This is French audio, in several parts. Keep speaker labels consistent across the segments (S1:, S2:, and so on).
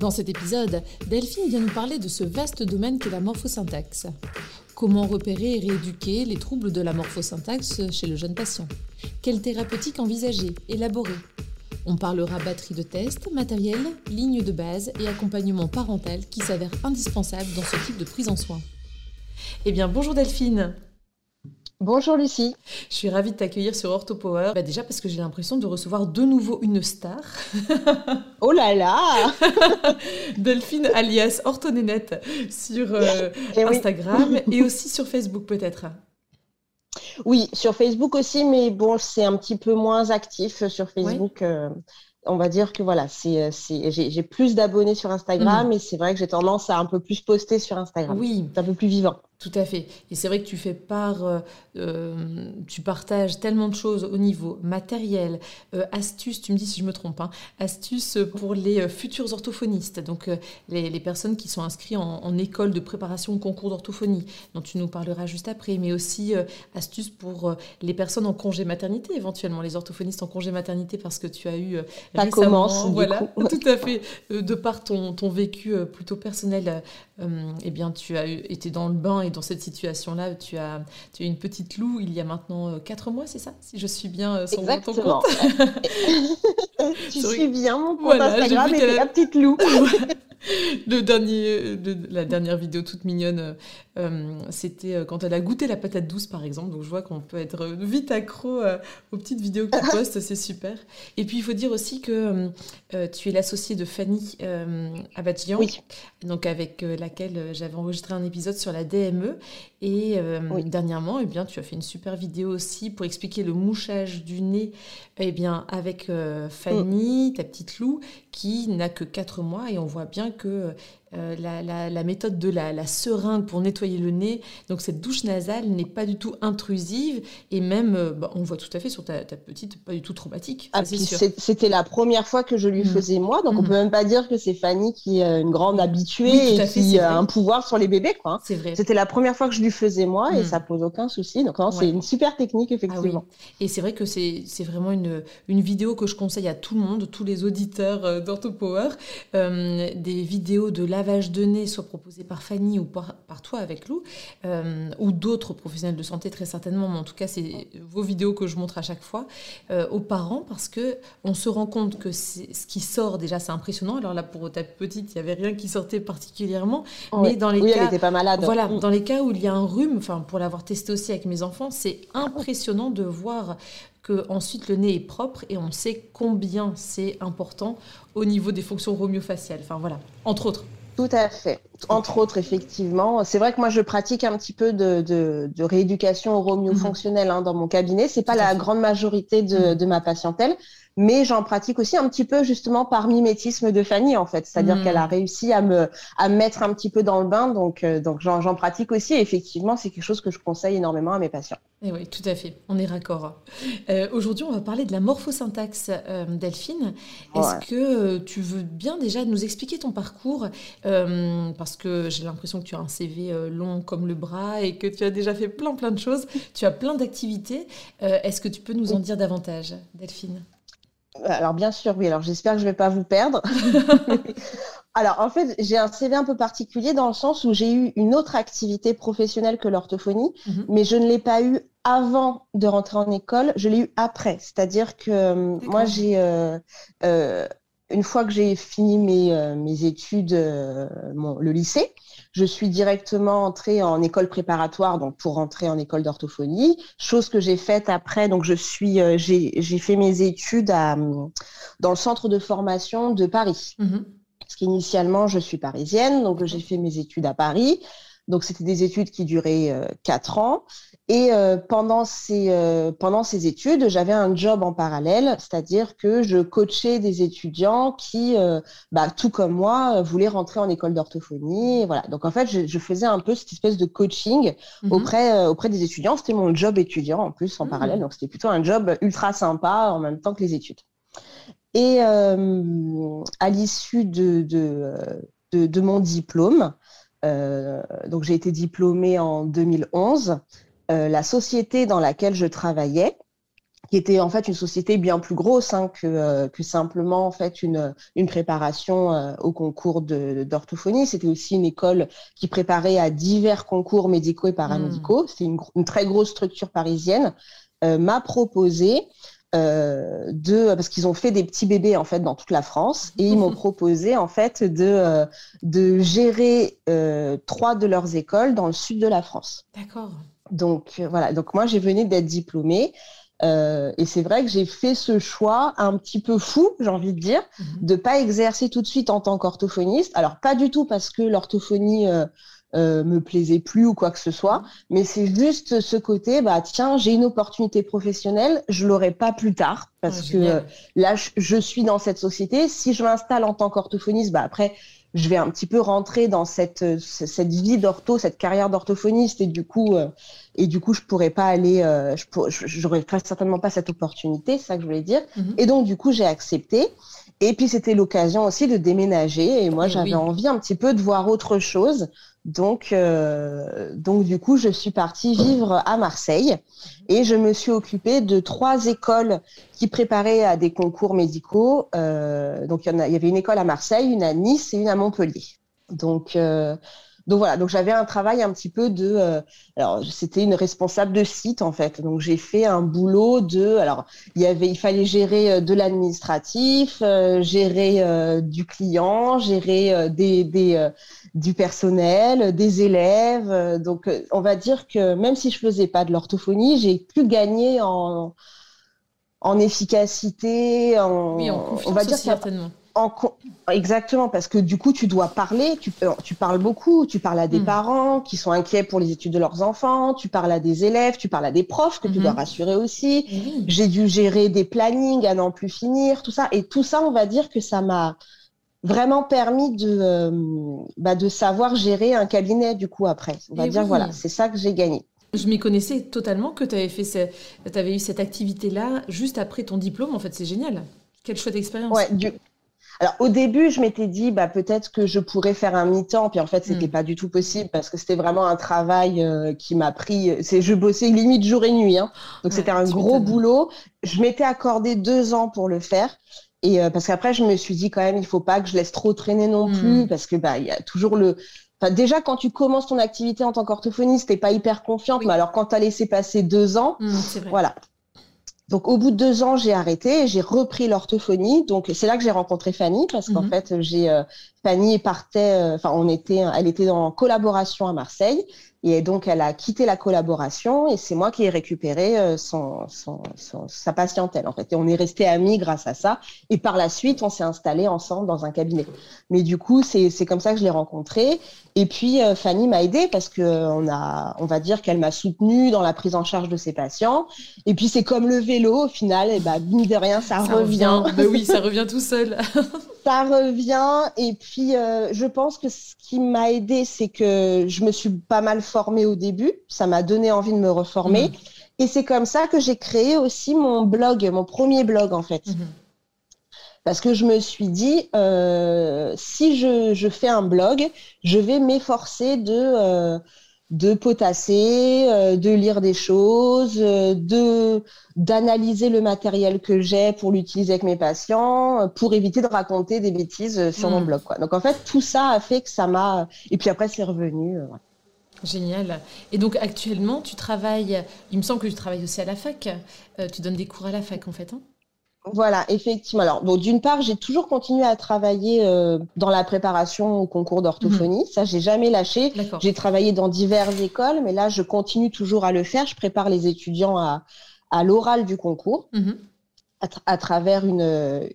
S1: Dans cet épisode, Delphine vient nous parler de ce vaste domaine qu'est la morphosyntaxe. Comment repérer et rééduquer les troubles de la morphosyntaxe chez le jeune patient? Quelle thérapeutique envisager, élaborer? On parlera batterie de test, matériel, ligne de base et accompagnement parental qui s'avère indispensable dans ce type de prise en soin. Eh bien, bonjour Delphine
S2: Bonjour Lucie.
S1: Je suis ravie de t'accueillir sur OrthoPower. Bah déjà parce que j'ai l'impression de recevoir de nouveau une star.
S2: oh là là
S1: Delphine alias Orthonénette sur euh, eh Instagram et aussi sur Facebook peut-être.
S2: Oui, sur Facebook aussi, mais bon, c'est un petit peu moins actif sur Facebook. Euh, on va dire que voilà, c'est, j'ai, plus d'abonnés sur Instagram mm. et c'est vrai que j'ai tendance à un peu plus poster sur Instagram.
S1: Oui.
S2: C'est un peu plus vivant.
S1: Tout à fait. Et c'est vrai que tu fais part, euh, euh, tu partages tellement de choses au niveau matériel, euh, astuces, tu me dis si je me trompe, hein, astuces pour les futurs orthophonistes, donc les, personnes qui sont inscrites en, école de préparation au concours d'orthophonie, dont tu nous parleras juste après, mais aussi astuces pour les personnes en congé maternité, éventuellement, les orthophonistes en congé maternité, parce que tu as eu
S2: Ça commence,
S1: voilà, tout à fait, de par ton, ton vécu plutôt personnel, eh bien, tu as été dans le bain et dans cette situation-là, tu as, tu as une petite loup il y a maintenant 4 euh, mois, c'est ça? Si je suis bien euh, sur ton compte.
S2: tu suis bien mon compte voilà, Instagram et la petite loup.
S1: le dernier, la dernière vidéo toute mignonne, euh, c'était quand elle a goûté la patate douce, par exemple. Donc je vois qu'on peut être vite accro aux petites vidéos que tu postes, c'est super. Et puis il faut dire aussi que tu es l'associée de Fanny Abadjian, oui. donc avec laquelle j'avais enregistré un épisode sur la DME et euh, dernièrement, eh bien, tu as fait une super vidéo aussi pour expliquer le mouchage du nez eh bien, avec euh, Fanny, ta petite loup, qui n'a que 4 mois. Et on voit bien que euh, la, méthode de la, seringue pour nettoyer le nez, donc cette douche nasale n'est pas du tout intrusive et même, euh, bah, on voit tout à fait sur ta, petite, pas du tout traumatique.
S2: Ah, c'était la première fois que je lui mm. faisais moi, donc on mm. peut même pas dire que c'est Fanny qui est une grande habituée et qui a un pouvoir sur les bébés. Quoi.
S1: C'est vrai.
S2: C'était la première fois que je lui faisais moi et mm. ça pose aucun souci. Donc c'est une super technique effectivement. Ah
S1: et c'est vrai que c'est vraiment une, une vidéo que je conseille à tout le monde, tous les auditeurs euh, d'OrthoPower, des vidéos de la lavage de nez soit proposé par Fanny ou par, toi avec Lou, euh, ou d'autres professionnels de santé très certainement, mais en tout cas c'est vos vidéos que je montre à chaque fois euh, aux parents parce que on se rend compte que ce qui sort déjà c'est impressionnant. Alors là pour ta petite il n'y avait rien qui sortait particulièrement, mais dans les
S2: oui,
S1: cas,
S2: elle n'était pas malade.
S1: Voilà, mm. dans les cas où il y a un rhume, enfin pour l'avoir testé aussi avec mes enfants, c'est impressionnant de voir que ensuite le nez est propre et on sait combien c'est important au niveau des fonctions romiofaciales. Enfin voilà, entre autres.
S2: Tout à fait. Entre autres, effectivement. C'est vrai que moi, je pratique un petit peu de, de, rééducation romiofonctionnelle mhm. hein, dans mon cabinet. C'est pas la grande majorité de, de ma patientèle, mais j'en pratique aussi un petit peu justement par mimétisme de Fanny en fait, c'est-à-dire hmm. qu'elle a réussi à me à mettre un petit peu dans le bain, donc euh, donc j'en pratique aussi. Et effectivement, c'est quelque chose que je conseille énormément à mes patients.
S1: Et eh oui, tout à fait, on est raccord. Euh, Aujourd'hui, on va parler de la morphosyntaxe, euh, Delphine. Est-ce que tu veux bien déjà nous expliquer ton parcours Parce que j'ai l'impression que tu as un CV long comme le bras et que tu as déjà fait plein plein de choses. Tu as plein d'activités. Est-ce que tu peux nous en dire davantage, Delphine?
S2: Alors bien sûr, oui. Alors j'espère que je ne vais pas vous perdre. alors en fait, j'ai un CV un peu particulier dans le sens où j'ai eu une autre activité professionnelle que l'orthophonie, mhm. mais je ne l'ai pas eu avant de rentrer en école, je l'ai eu après. C'est-à-dire que euh, moi, j'ai euh, euh, une fois que j'ai fini mes, mes études, le lycée, je suis directement entrée en école préparatoire, donc pour rentrer en école d'orthophonie, chose que j'ai faite après. Donc je suis, euh, j'ai fait mes études dans le centre de formation de Paris. Mm-hmm. Parce qu'initialement, je suis parisienne, donc j'ai fait mes études à Paris. Donc c'était des études qui duraient euh, quatre ans. Et euh, pendant, ces, euh, pendant ces études, j'avais un job en parallèle, c'est-à-dire que je coachais des étudiants qui, euh, bah, tout comme moi, voulaient rentrer en école d'orthophonie. Voilà. Donc en fait, je, faisais un peu cette espèce de coaching mhm. auprès, auprès des étudiants. C'était mon job étudiant en plus en mhm. parallèle, donc c'était plutôt un job ultra sympa en même temps que les études. Et à l'issue de, de, de, mon diplôme, donc j'ai été diplômée en 2011. Euh, la société dans laquelle je travaillais, qui était en fait une société bien plus grosse hein, euh, que, simplement en fait une, préparation euh, au concours d'orthophonie. C'était aussi une école qui préparait à divers concours médicaux et paramédicaux. C'est hmm. C'était une, très grosse structure parisienne. m'a proposé de parce qu'ils ont fait des petits bébés en fait dans toute la France et ils m'ont proposé en fait de de gérer trois de leurs écoles dans le sud de la France.
S1: D'accord.
S2: Donc euh, voilà, donc moi j'ai venu d'être diplômée. Euh, et c'est vrai que j'ai fait ce choix un petit peu fou, j'ai envie de dire, de mhm. de pas exercer tout de suite en tant qu'orthophoniste. Alors pas du tout parce que l'orthophonie euh, me plaisait plus ou quoi que ce soit, mhm. mais c'est juste ce côté, bah tiens, j'ai une opportunité professionnelle, je l'aurai pas plus tard parce que là je, suis dans cette société. Si je m'installe en tant qu'orthophoniste, bah après je vais un petit peu rentrer dans cette, cette vie d'ortho, cette carrière d'orthophoniste, et du coup, euh, et du coup, je pourrais pas aller, euh, je n'aurais certainement pas cette opportunité, c'est ça que je voulais dire. Mhm. Et donc, du coup, j'ai accepté. Et puis, c'était l'occasion aussi de déménager, et moi, eh j'avais envie un petit peu de voir autre chose. Donc, euh, donc, du coup, je suis partie vivre à Marseille et je me suis occupée de trois écoles qui préparaient à des concours médicaux. Euh, donc, il y, avait une école à Marseille, une à Nice et une à Montpellier. Donc, euh, donc voilà, donc j'avais un travail un petit peu de, euh, alors c'était une responsable de site en fait. Donc j'ai fait un boulot de, alors il y avait, il fallait gérer euh, de l'administratif, euh, gérer du client, gérer des, des du personnel, des élèves. donc on va dire que même si je faisais pas de l'orthophonie, j'ai pu gagner en en efficacité, en,
S1: oui, en on va dire certainement.
S2: Exactement, parce que du coup, tu dois parler, tu, tu parles beaucoup, tu parles à des hmm. parents qui sont inquiets pour les études de leurs enfants, tu parles à des élèves, tu parles à des profs que tu dois hmm. rassurer aussi. J'ai dû gérer des plannings à n'en plus finir, tout ça. Et tout ça, on va dire que ça m'a vraiment permis de, euh, bah, de savoir gérer un cabinet, du coup, après. On va dire, voilà, c'est ça que j'ai gagné.
S1: Je m'y connaissais totalement que tu avais, fait avais eu cette activité-là juste après ton diplôme. En fait, c'est génial. Quelle chouette expérience.
S2: Ouais, du, alors au début, je m'étais dit bah peut-être que je pourrais faire un mi-temps, puis en fait c'était n'était hmm. pas du tout possible parce que c'était vraiment un travail euh, qui m'a pris. C'est je bossais limite jour et nuit, hein. donc c'était un gros boulot. Je m'étais accordé deux ans pour le faire. Et euh, parce qu'après, je me suis dit quand même, il faut pas que je laisse trop traîner non hmm. plus, parce que bah il y a toujours le. Enfin, déjà, quand tu commences ton activité en tant qu'orthophoniste, t'es pas hyper confiante. Mais alors, quand tu as laissé passer deux ans, hmm, voilà, donc au bout de deux ans, j'ai arrêté et j'ai repris l'orthophonie. Donc c'est là que j'ai rencontré Fanny parce qu'en mhm. fait, j'ai euh, Fanny partait, euh, enfin on était, elle était en collaboration à Marseille et donc, elle a quitté la collaboration et c'est moi qui ai récupéré euh, son, son, sa patientèle, en fait. Et on est resté amis grâce à ça. Et par la suite, on s'est installé ensemble dans un cabinet. Mais du coup, c'est comme ça que je l'ai rencontré. Et puis, euh, Fanny m'a aidée parce que on a, on va dire qu'elle m'a soutenue dans la prise en charge de ses patients. Et puis, c'est comme le vélo, au final, et bah, mine de rien, ça, revient.
S1: Bah oui, ça revient tout seul.
S2: ça revient. Et puis, euh, je pense que ce qui m'a aidé, c'est que je me suis pas mal formée au début. Ça m'a donné envie de me reformer. Mm. Et c'est comme ça que j'ai créé aussi mon blog, mon premier blog en fait. Mm-hmm. Parce que je me suis dit, euh, si je, fais un blog, je vais m'efforcer de, euh, de potasser, euh, de lire des choses, euh, de d'analyser le matériel que j'ai pour l'utiliser avec mes patients, euh, pour éviter de raconter des bêtises sur mon hmm. blog. Quoi. Donc en fait, tout ça a fait que ça m'a... Et puis après, c'est revenu.
S1: Génial. Et donc actuellement, tu travailles, il me semble que tu travailles aussi à la fac. tu donnes des cours à la fac en fait. Hein?
S2: Voilà, effectivement. Alors, bon, d'une part, j'ai toujours continué à travailler euh, dans la préparation au concours d'orthophonie. Ça, j'ai jamais lâché. J'ai travaillé dans diverses écoles, mais là, je continue toujours à le faire. Je prépare les étudiants à, à l'oral du concours. Mhm. À, travers une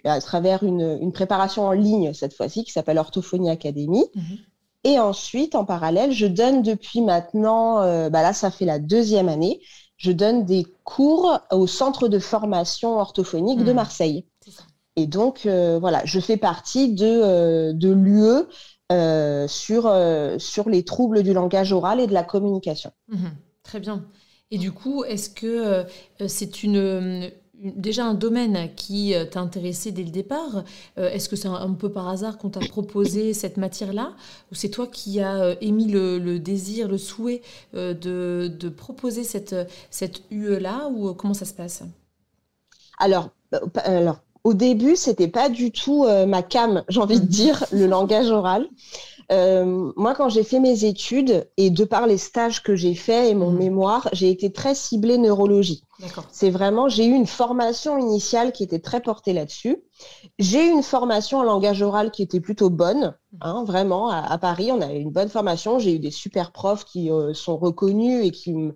S2: à travers une, une, préparation en ligne cette fois-ci qui s'appelle Orthophonie Academy. Mhm. Et ensuite, en parallèle, je donne depuis maintenant, bah là, ça fait la deuxième année, je donne des cours au centre de formation orthophonique de mmh. Marseille. Et donc, voilà, je fais partie de, de l'UE euh, sur, euh, sur les troubles du langage oral et de la communication.
S1: Mhm. très bien. Et du coup, est-ce que euh, c'est une, déjà un domaine qui t'a intéressé dès le départ Est-ce que c'est un, peu par hasard qu'on t'a proposé cette matière-là? Ou c'est toi qui as émis le, désir, le souhait de, de, proposer cette, cette UE-là Ou comment ça se passe?
S2: Alors, alors, au début, c'était pas du tout euh, ma cam, j'ai envie de dire, le langage oral. Euh, moi, quand j'ai fait mes études et de par les stages que j'ai faits et mon mhm. mémoire, j'ai été très ciblée neurologie. C'est vraiment, j'ai eu une formation initiale qui était très portée là-dessus. J'ai eu une formation en langage oral qui était plutôt bonne, mhm. hein, vraiment. À, Paris, on a eu une bonne formation. J'ai eu des super profs qui euh, sont reconnus et qui me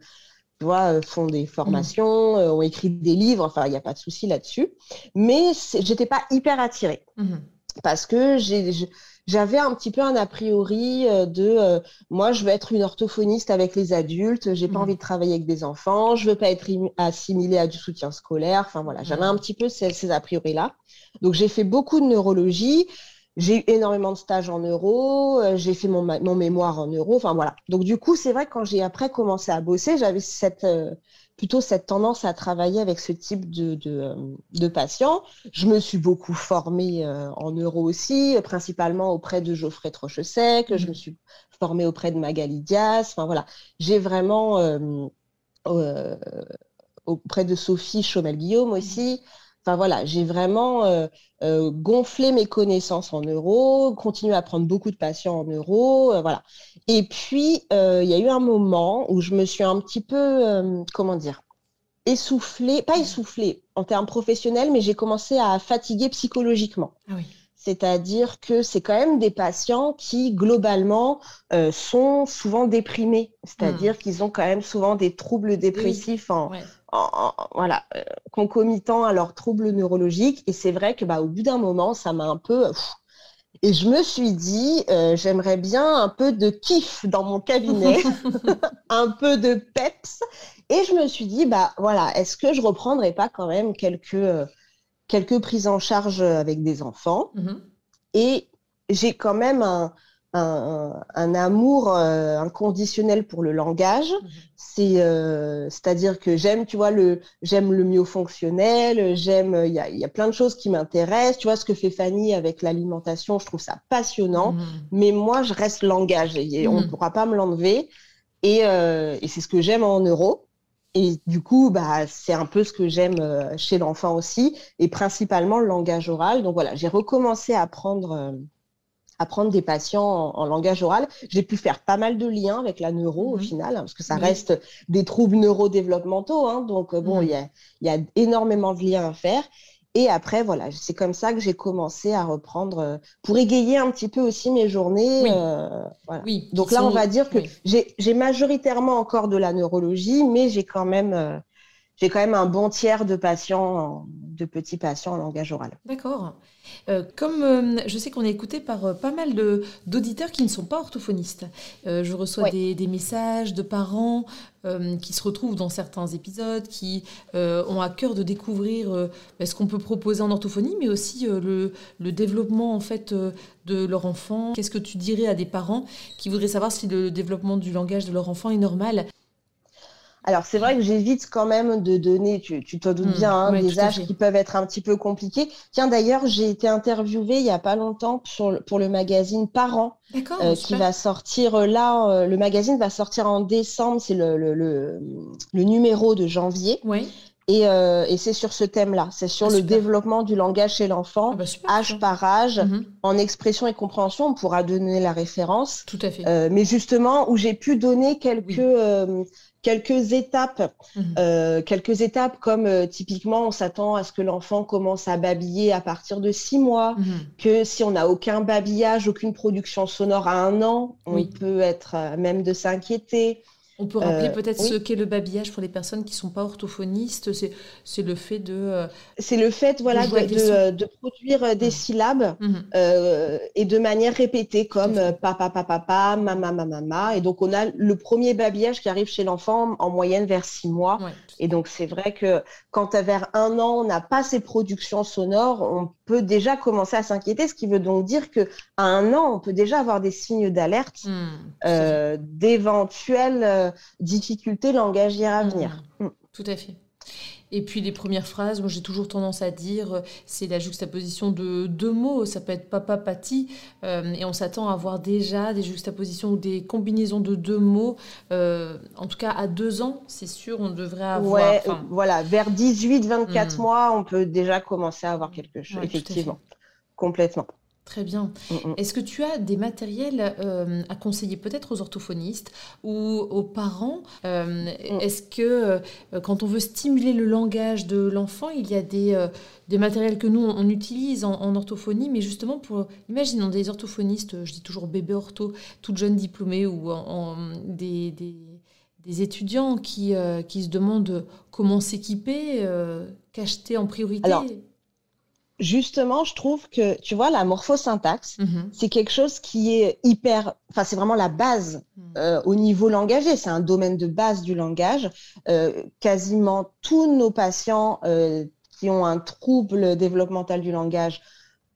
S2: vois, euh, font des formations, euh, ont écrit des livres, enfin, il n'y a pas de souci là-dessus. Mais j'étais pas hyper attirée. Mhm. Parce que j'avais un petit peu un a priori euh, de moi, je veux être une orthophoniste avec les adultes, j'ai pas mhm. envie de travailler avec des enfants, je veux pas être assimilée à du soutien scolaire. Enfin voilà, j'avais mhm. un petit peu ces, ces a priori-là. Donc j'ai fait beaucoup de neurologie. J'ai eu énormément de stages en euros, euh, j'ai fait mon, mon, mémoire en euros, enfin voilà. Donc du coup, c'est vrai que quand j'ai après commencé à bosser, j'avais cette euh, plutôt cette tendance à travailler avec ce type de, de, de patients. Je me suis beaucoup formée euh, en euros aussi, principalement auprès de Geoffrey Trochesec, je me suis formée auprès de Magali Diaz, enfin voilà. J'ai vraiment auprès de Sophie Chaumel-Guillaume aussi. Enfin voilà, j'ai vraiment euh, euh, gonflé mes connaissances en euros, continué à prendre beaucoup de patients en euros, euh, voilà. Et puis il y a eu un moment où je me suis un petit peu, comment dire, essoufflée, pas essoufflée en termes professionnels, mais j'ai commencé à fatiguer psychologiquement. Ah C'est-à-dire que c'est quand même des patients qui, globalement, sont souvent déprimés. C'est-à-dire hmm. qu'ils ont quand même souvent des troubles dépressifs en, voilà, euh, concomitant à leurs troubles neurologiques. Et c'est vrai que bah, au bout d'un moment, ça m'a un peu... et je me suis dit, euh, j'aimerais bien un peu de kiff dans mon cabinet, un peu de peps. Et je me suis dit, bah voilà, est-ce que je reprendrai pas quand même quelques, euh, quelques prises en charge avec des enfants mm-hmm. Et j'ai quand même un, un, amour euh, inconditionnel pour le langage. Mhm. C'est, euh, c'est-à-dire que j'aime, tu vois, le, j'aime le myofonctionnel, j'aime, il y a, y a, plein de choses qui m'intéressent. Tu vois ce que fait Fanny avec l'alimentation, je trouve ça passionnant. Mhm. Mais moi, je reste langage et on ne mhm. pourra pas me l'enlever. Et, euh, et c'est ce que j'aime en neuro. Et du coup, bah, c'est un peu ce que j'aime chez l'enfant aussi, et principalement le langage oral. Donc voilà, j'ai recommencé à apprendre apprendre des patients en, langage oral. J'ai pu faire pas mal de liens avec la neuro au mhm. final, hein, parce que ça reste des troubles neurodéveloppementaux. Hein, donc, euh, bon, il y, a, énormément de liens à faire. Et après, voilà, c'est comme ça que j'ai commencé à reprendre euh, pour égayer un petit peu aussi mes journées. Oui. Euh, donc là, on va dire que j'ai majoritairement encore de la neurologie, mais j'ai quand même j'ai quand même un bon tiers de patients, de petits patients en langage oral.
S1: D'accord. Euh, comme euh, je sais qu'on est écouté par euh, pas mal d'auditeurs qui ne sont pas orthophonistes, je reçois des, messages de parents qui se retrouvent dans certains épisodes, qui ont à cœur de découvrir ben, ce qu'on peut proposer en orthophonie, mais aussi le, le, développement en fait de leur enfant. Qu'est-ce que tu dirais à des parents qui voudraient savoir si le développement du langage de leur enfant est normal?
S2: Alors, c'est vrai que j'évite quand même de donner, tu, tu te doutes hmm. bien, hein, des âges qui peuvent être un petit peu compliqués. Tiens, d'ailleurs, j'ai été interviewée il n'y a pas longtemps pour, le magazine Parents, euh, qui va sortir euh, là. Euh, le magazine va sortir en décembre, c'est le, le, numéro de janvier. Oui. Et, c'est sur ce thème-là, c'est sur ah, le développement du langage chez l'enfant, ah, bah, âge par âge, mhm. en expression et compréhension, on pourra donner la référence.
S1: Tout à fait.
S2: mais justement, où j'ai pu donner quelques quelques étapes, mhm. euh, quelques étapes comme euh, typiquement on s'attend à ce que l'enfant commence à babiller à partir de six mois, mhm. que si on n'a aucun babillage, aucune production sonore à un an, on peut être même de s'inquiéter.
S1: On peut rappeler euh, peut-être ce qu'est le babillage pour les personnes qui ne sont pas orthophonistes. C'est le fait de. Euh,
S2: c'est le fait voilà, de, de, produire des mmh. syllabes mmh. et de manière répétée, comme papa, papa, papa, mama, mama, mama. Et donc, on a le premier babillage qui arrive chez l'enfant en moyenne vers six mois. Et donc, c'est vrai que quand vers un an, on n'a pas ces productions sonores, on peut déjà commencer à s'inquiéter, ce qui veut donc dire qu'à un an, on peut déjà avoir des signes d'alerte mmh, euh, d'éventuelles euh, difficultés langagières à venir.
S1: Mmh. Tout à fait. Et puis les premières phrases, moi j'ai toujours tendance à dire, euh, c'est la juxtaposition de deux mots, ça peut être papa, pati, euh, et on s'attend à avoir déjà des juxtapositions ou des combinaisons de deux mots. Euh, en tout cas, à deux ans, c'est sûr, on devrait avoir...
S2: Ouais, voilà, vers 18, 24 hmm. mois, on peut déjà commencer à avoir quelque chose, effectivement, complètement.
S1: Très bien. Mm, mm. Est-ce que tu as des matériels euh, à conseiller peut-être aux orthophonistes ou aux parents euh, mm. Est-ce que euh, quand on veut stimuler le langage de l'enfant, il y a des, des, matériels que nous, on utilise en, orthophonie, mais justement pour, imaginons des orthophonistes, je dis toujours bébé ortho, toutes jeunes diplômées ou en, des, des, étudiants qui, qui se demandent comment s'équiper, qu'acheter en priorité
S2: justement, je trouve que, tu vois, la morphosyntaxe, mhm. c'est quelque chose qui est hyper, enfin, c'est vraiment la base mhm. euh, au niveau langagier. C'est un domaine de base du langage. Euh, quasiment tous nos patients euh, qui ont un trouble développemental du langage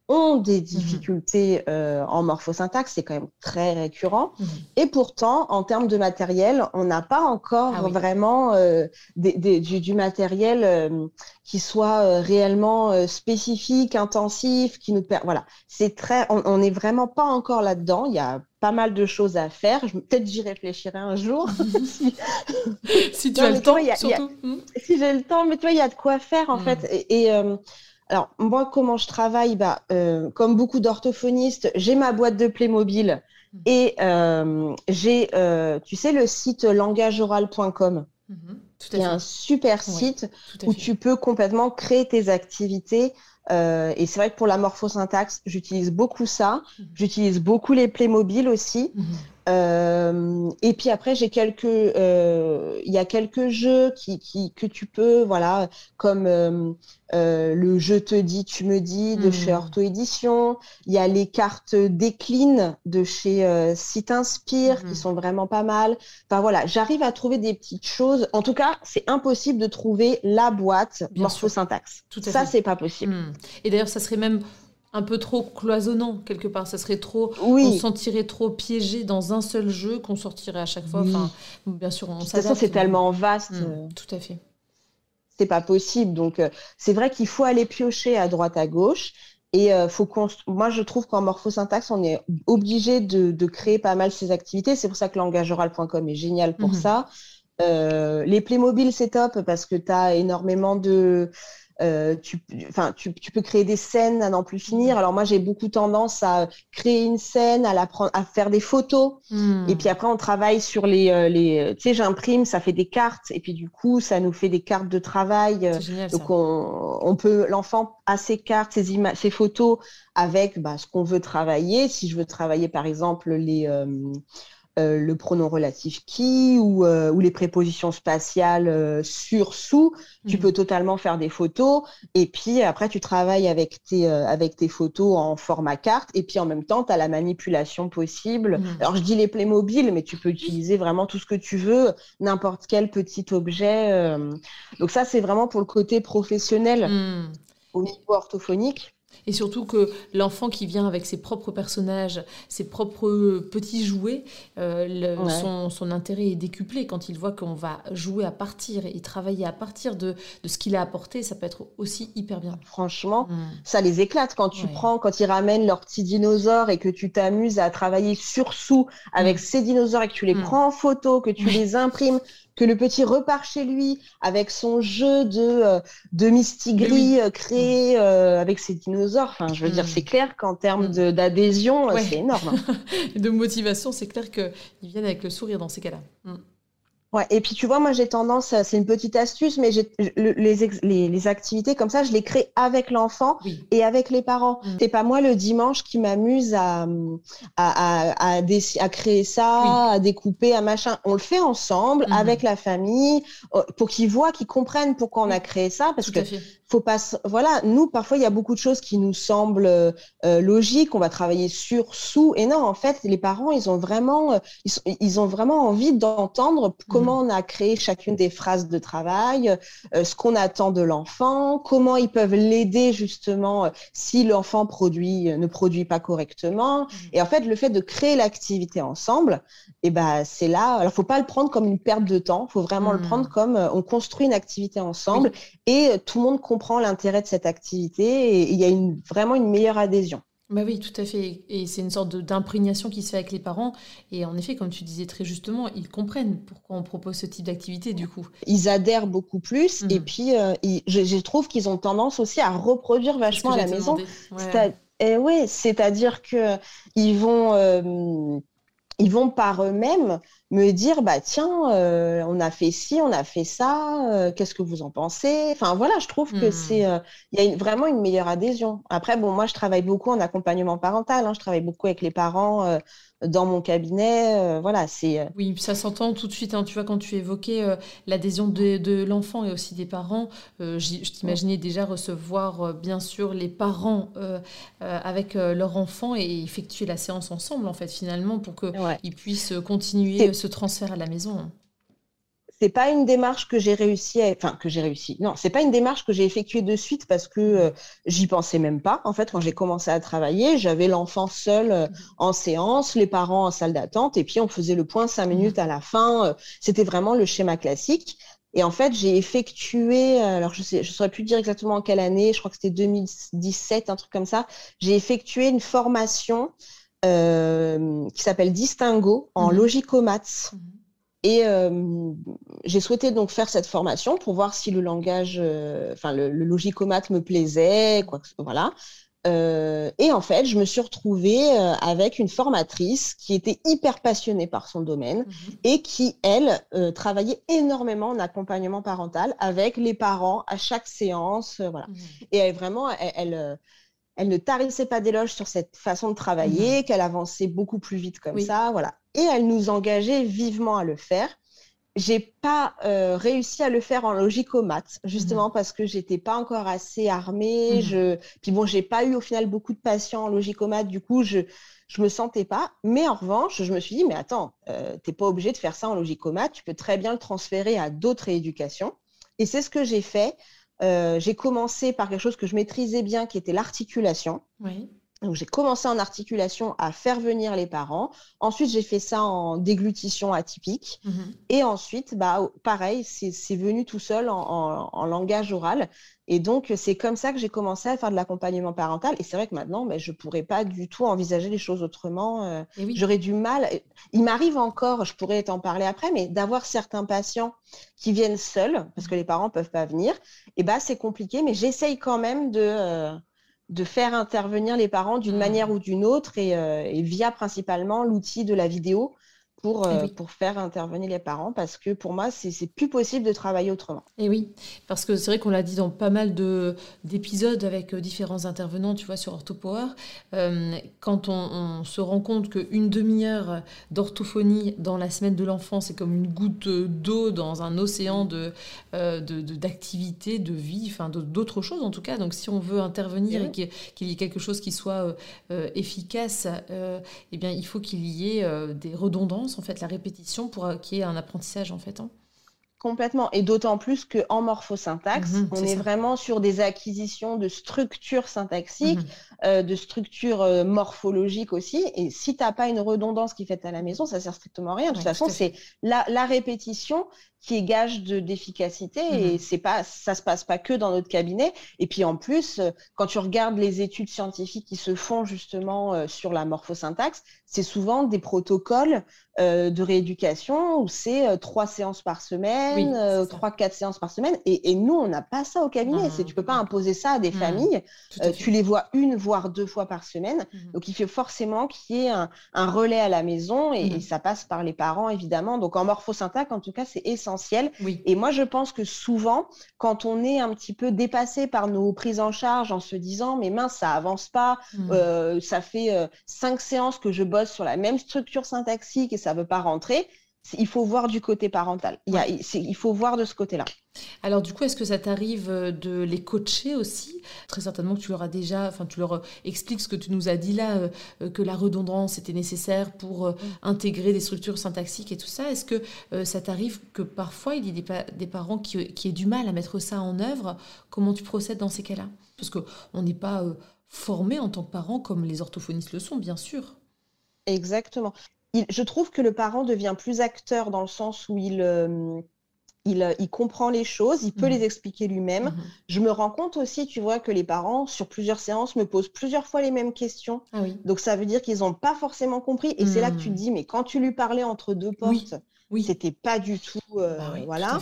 S2: ont des mhm. difficultés euh, en morphosyntaxe, c'est quand même très récurrent. Mhm. Et pourtant, en termes de matériel, on n'a pas encore ah vraiment euh, du, matériel euh, qui soit réellement spécifique, intensif, qui nous voilà. C'est très, on n'est vraiment pas encore là-dedans. Il y a pas mal de choses à faire. Peut-être j'y réfléchirai un jour.
S1: si, tu as le temps, surtout.
S2: Hmm. Si j'ai le temps, mais tu vois, il y a de quoi faire en hmm. fait. et alors, moi, comment je travaille bah, euh, Comme beaucoup d'orthophonistes, j'ai ma boîte de Playmobil mmh. et euh, j'ai, euh, tu sais, le site langageoral.com. Mmh. qui est un super site où tu peux complètement créer tes activités. et c'est vrai que pour la morphosyntaxe, j'utilise beaucoup ça. Mmh. J'utilise beaucoup les Playmobil aussi. Euh, et puis après, j'ai quelques, euh, il y a quelques jeux qui, qui, que tu peux, voilà, comme euh, le jeu te dit, tu me dis de chez hmm. Ortho Édition. Il y a les cartes décline de chez Site Inspire qui hmm. sont vraiment pas mal. Enfin voilà, j'arrive à trouver des petites choses. En tout cas, c'est impossible de trouver la boîte morphosyntaxe. Tout ça, c'est pas possible. Hmm.
S1: Et d'ailleurs, ça serait même un peu trop cloisonnant quelque part. Ça serait trop, oui. on se sentirait trop piégé dans un seul jeu qu'on sortirait à chaque fois. Enfin, bien sûr, on De toute
S2: façon, c'est tellement vaste. Mm,
S1: euh, tout à fait.
S2: C'est pas possible. Donc, euh, c'est vrai qu'il faut aller piocher à droite, à gauche. Et euh, faut moi, je trouve qu'en morphosyntaxe, on est obligé de, créer pas mal ces activités. C'est pour ça que langageoral.com est génial pour mm-hmm. ça. les Playmobil, c'est top parce que tu as énormément de, euh, tu, tu, peux créer des scènes à n'en plus finir. Alors moi, j'ai beaucoup tendance à créer une scène, à, la prendre, à faire des photos. Hmm. Et puis après, on travaille sur les... Euh, les tu sais, j'imprime, ça fait des cartes. Et puis du coup, ça nous fait des cartes de travail. Donc on, peut... L'enfant a ses cartes, ses, ses photos avec bah, ce qu'on veut travailler. Si je veux travailler, par exemple, les... Euh, euh, le pronom relatif qui ou, euh, ou les prépositions spatiales euh, sur, sous. Tu mhm. peux totalement faire des photos et puis après tu travailles avec tes, avec tes photos en format carte et puis en même temps tu as la manipulation possible. Mhm. Alors je dis les Playmobil mais tu peux utiliser vraiment tout ce que tu veux, n'importe quel petit objet. Donc ça c'est vraiment pour le côté professionnel mhm. au niveau orthophonique.
S1: Et surtout que l'enfant qui vient avec ses propres personnages, ses propres petits jouets, euh, son, intérêt est décuplé quand il voit qu'on va jouer à partir et travailler à partir de, ce qu'il a apporté. Ça peut être aussi hyper bien.
S2: Franchement, mm. ça les éclate quand tu prends, quand ils ramènent leurs petits dinosaures et que tu t'amuses à travailler sur sous avec mm. ces dinosaures et que tu les mm. prends en photo, que tu les imprimes que le petit repart chez lui avec son jeu de, euh, de mistigris euh, créé euh, avec ses dinosaures. Enfin, je veux dire, mm. c'est clair qu'en termes mm. d'adhésion, c'est énorme.
S1: de motivation, c'est clair qu'ils viennent avec le sourire dans ces cas-là. Mm.
S2: Ouais, et puis tu vois, moi j'ai tendance, c'est une petite astuce, mais les, les, les, activités comme ça, je les crée avec l'enfant et avec les parents. Mm. C'est pas moi le dimanche qui m'amuse à, à, à, à, créer ça, à découper, à machin. On le fait ensemble mm-hmm. avec la famille euh, pour qu'ils voient, qu'ils comprennent pourquoi on a créé ça. Parce que faut pas voilà nous parfois il y a beaucoup de choses qui nous semblent euh, logiques. On va travailler sur sous. Et non en fait les parents ils ont vraiment euh, ils, ont vraiment envie d'entendre comment on a créé chacune des phrases de travail euh, ce qu'on attend de l'enfant comment ils peuvent l'aider justement si l'enfant produit ne produit pas correctement. Et en fait le fait de créer l'activité ensemble et eh ben c'est là. Alors faut pas le prendre comme une perte de temps. Faut vraiment le mmh. prendre comme on construit une activité ensemble et tout le monde comprend l'intérêt de cette activité et il y a une, vraiment une meilleure adhésion.
S1: Bah oui, tout à fait. Et c'est une sorte d'imprégnation qui se fait avec les parents. Et en effet, comme tu disais très justement, ils comprennent pourquoi on propose ce type d'activité du coup.
S2: Ils adhèrent beaucoup plus. Et mhm. puis, euh, je, trouve qu'ils ont tendance aussi à reproduire vachement à la maison. Et oui, c'est-à-dire que ils vont, euh, ils vont par eux-mêmes me dire bah tiens euh, on a fait ci on a fait ça euh, qu'est-ce que vous en pensez? Enfin voilà je trouve que hmm. c'est euh, il y a vraiment une meilleure adhésion. Après bon moi je travaille beaucoup en accompagnement parental hein, je travaille beaucoup avec les parents dans mon cabinet. Euh, voilà, c'est. Euh,
S1: oui, ça s'entend tout de suite. Hein. tu vois, quand tu évoquais euh, l'adhésion de, l'enfant et aussi des parents, je t'imaginais déjà recevoir, bien sûr, les parents avec leur enfant et effectuer la séance ensemble, en fait, finalement, pour qu'ils puissent continuer ce transfert à la maison
S2: c'est pas une démarche que j'ai réussi à... enfin que j'ai réussi non c'est pas une démarche que j'ai effectuée de suite parce que euh, j'y pensais même pas en fait quand j'ai commencé à travailler j'avais l'enfant seul euh, en séance les parents en salle d'attente et puis on faisait le point cinq minutes à la fin euh, c'était vraiment le schéma classique et en fait j'ai effectué alors je sais je saurais plus dire exactement en quelle année je crois que c'était 2017 un truc comme ça j'ai effectué une formation qui s'appelle Distingo en mmh. logicomaths mmh. Et euh, j'ai souhaité donc faire cette formation pour voir si le langage, euh, enfin le, le, logicomate me plaisait, quoi, voilà. Euh, et en fait, je me suis retrouvée avec une formatrice qui était hyper passionnée par son domaine mhm. et qui, elle, travaillait énormément en accompagnement parental avec les parents à chaque séance, voilà. Mhm. Et elle, vraiment, elle, elle, ne tarissait pas d'éloges sur cette façon de travailler, qu'elle avançait beaucoup plus vite comme ça, voilà et elle nous engageait vivement à le faire. J'ai pas euh, réussi à le faire en logique-au-maths, justement mhm. parce que j'étais pas encore assez armée. Mhm. Je... Puis bon, j'ai pas eu au final beaucoup de patients en logique-au-maths, du coup, je je me sentais pas. Mais en revanche, je me suis dit, mais attends, euh, t'es pas obligé de faire ça en logique-au-maths, tu peux très bien le transférer à d'autres éducations. Et c'est ce que j'ai fait. Euh, j'ai commencé par quelque chose que je maîtrisais bien, qui était l'articulation. Donc j'ai commencé en articulation à faire venir les parents. Ensuite, j'ai fait ça en déglutition atypique. Mhm. Et ensuite, bah, pareil, c'est venu tout seul en, langage oral. Et donc, c'est comme ça que j'ai commencé à faire de l'accompagnement parental. Et c'est vrai que maintenant, bah, je ne pourrais pas du tout envisager les choses autrement. Euh, j'aurais du mal. Il m'arrive encore, je pourrais t'en parler après, mais d'avoir certains patients qui viennent seuls, parce que les parents ne peuvent pas venir. Et bah, c'est compliqué, mais j'essaye quand même de... Euh, de faire intervenir les parents d'une mmh. manière ou d'une autre euh, et, via principalement l'outil de la vidéo pour, euh, pour faire intervenir les parents parce que pour moi, c'est plus possible de travailler autrement.
S1: Et oui, parce que c'est vrai qu'on l'a dit dans pas mal d'épisodes avec euh, différents intervenants, tu vois, sur OrthoPower, euh, quand on, se rend compte qu'une demi-heure d'orthophonie dans la semaine de l'enfant, c'est comme une goutte d'eau dans un océan de d'activité, de, vie, enfin d'autres choses en tout cas. Donc si on veut intervenir et, qu'il y ait quelque chose qui soit efficace, eh bien il faut qu'il y ait des redondances en fait, la répétition pour qu'il y ait un apprentissage en fait. Hein.
S2: Complètement. Et d'autant plus qu'en morphosyntaxe, mhm, on est, vraiment sur des acquisitions de structures syntaxiques, mhm. euh, de structures euh, morphologiques aussi. Et si tu n'as pas une redondance qui fait à la maison, ça sert strictement à rien. De toute façon, c'est la, répétition qui est gage de d'efficacité et mhm. c'est pas ça se passe pas que dans notre cabinet et puis en plus quand tu regardes les études scientifiques qui se font justement euh, sur la morphosyntaxe c'est souvent des protocoles euh, de rééducation où c'est euh, trois séances par semaine, euh, trois, quatre séances par semaine. Et, nous, on n'a pas ça au cabinet. Tu tu peux pas imposer ça à des mmh. familles. tu les vois une, voire deux fois par semaine. Mmh. Donc, il faut forcément qu'il y ait un, relais à la maison et, mmh. ça passe par les parents, évidemment. Donc, en morphosyntaxe, en tout cas, c'est essentiel. Et moi, je pense que souvent, quand on est un petit peu dépassé par nos prises en charge en se disant, mais mince, ça avance pas, ça fait cinq séances que je bosse sur la même structure syntaxique et ça veut pas rentrer, il faut voir du côté parental. Il, il faut voir de ce côté-là.
S1: Alors du coup, est-ce que ça t'arrive euh, de les coacher aussi? Très certainement que tu leur as déjà, enfin tu leur euh, expliques ce que tu nous as dit là, euh, que la redondance était nécessaire pour intégrer des structures syntaxiques et tout ça. Est-ce que ça t'arrive que parfois il y ait des, parents qui, qui, aient du mal à mettre ça en œuvre? Comment tu procèdes dans ces cas-là? Parce qu'on n'est pas formé en tant que parent comme les orthophonistes le sont, bien sûr.
S2: Exactement je trouve que le parent devient plus acteur dans le sens où il, euh, il, il, comprend les choses, il peut mmh. les expliquer lui-même. Mmh. Je me rends compte aussi, tu vois, que les parents, sur plusieurs séances, me posent plusieurs fois les mêmes questions. Ah Donc ça veut dire qu'ils n'ont pas forcément compris. Et c'est là que tu te mmh. dis, mais quand tu lui parlais entre deux portes, oui. c'était pas du tout. Euh, bah voilà.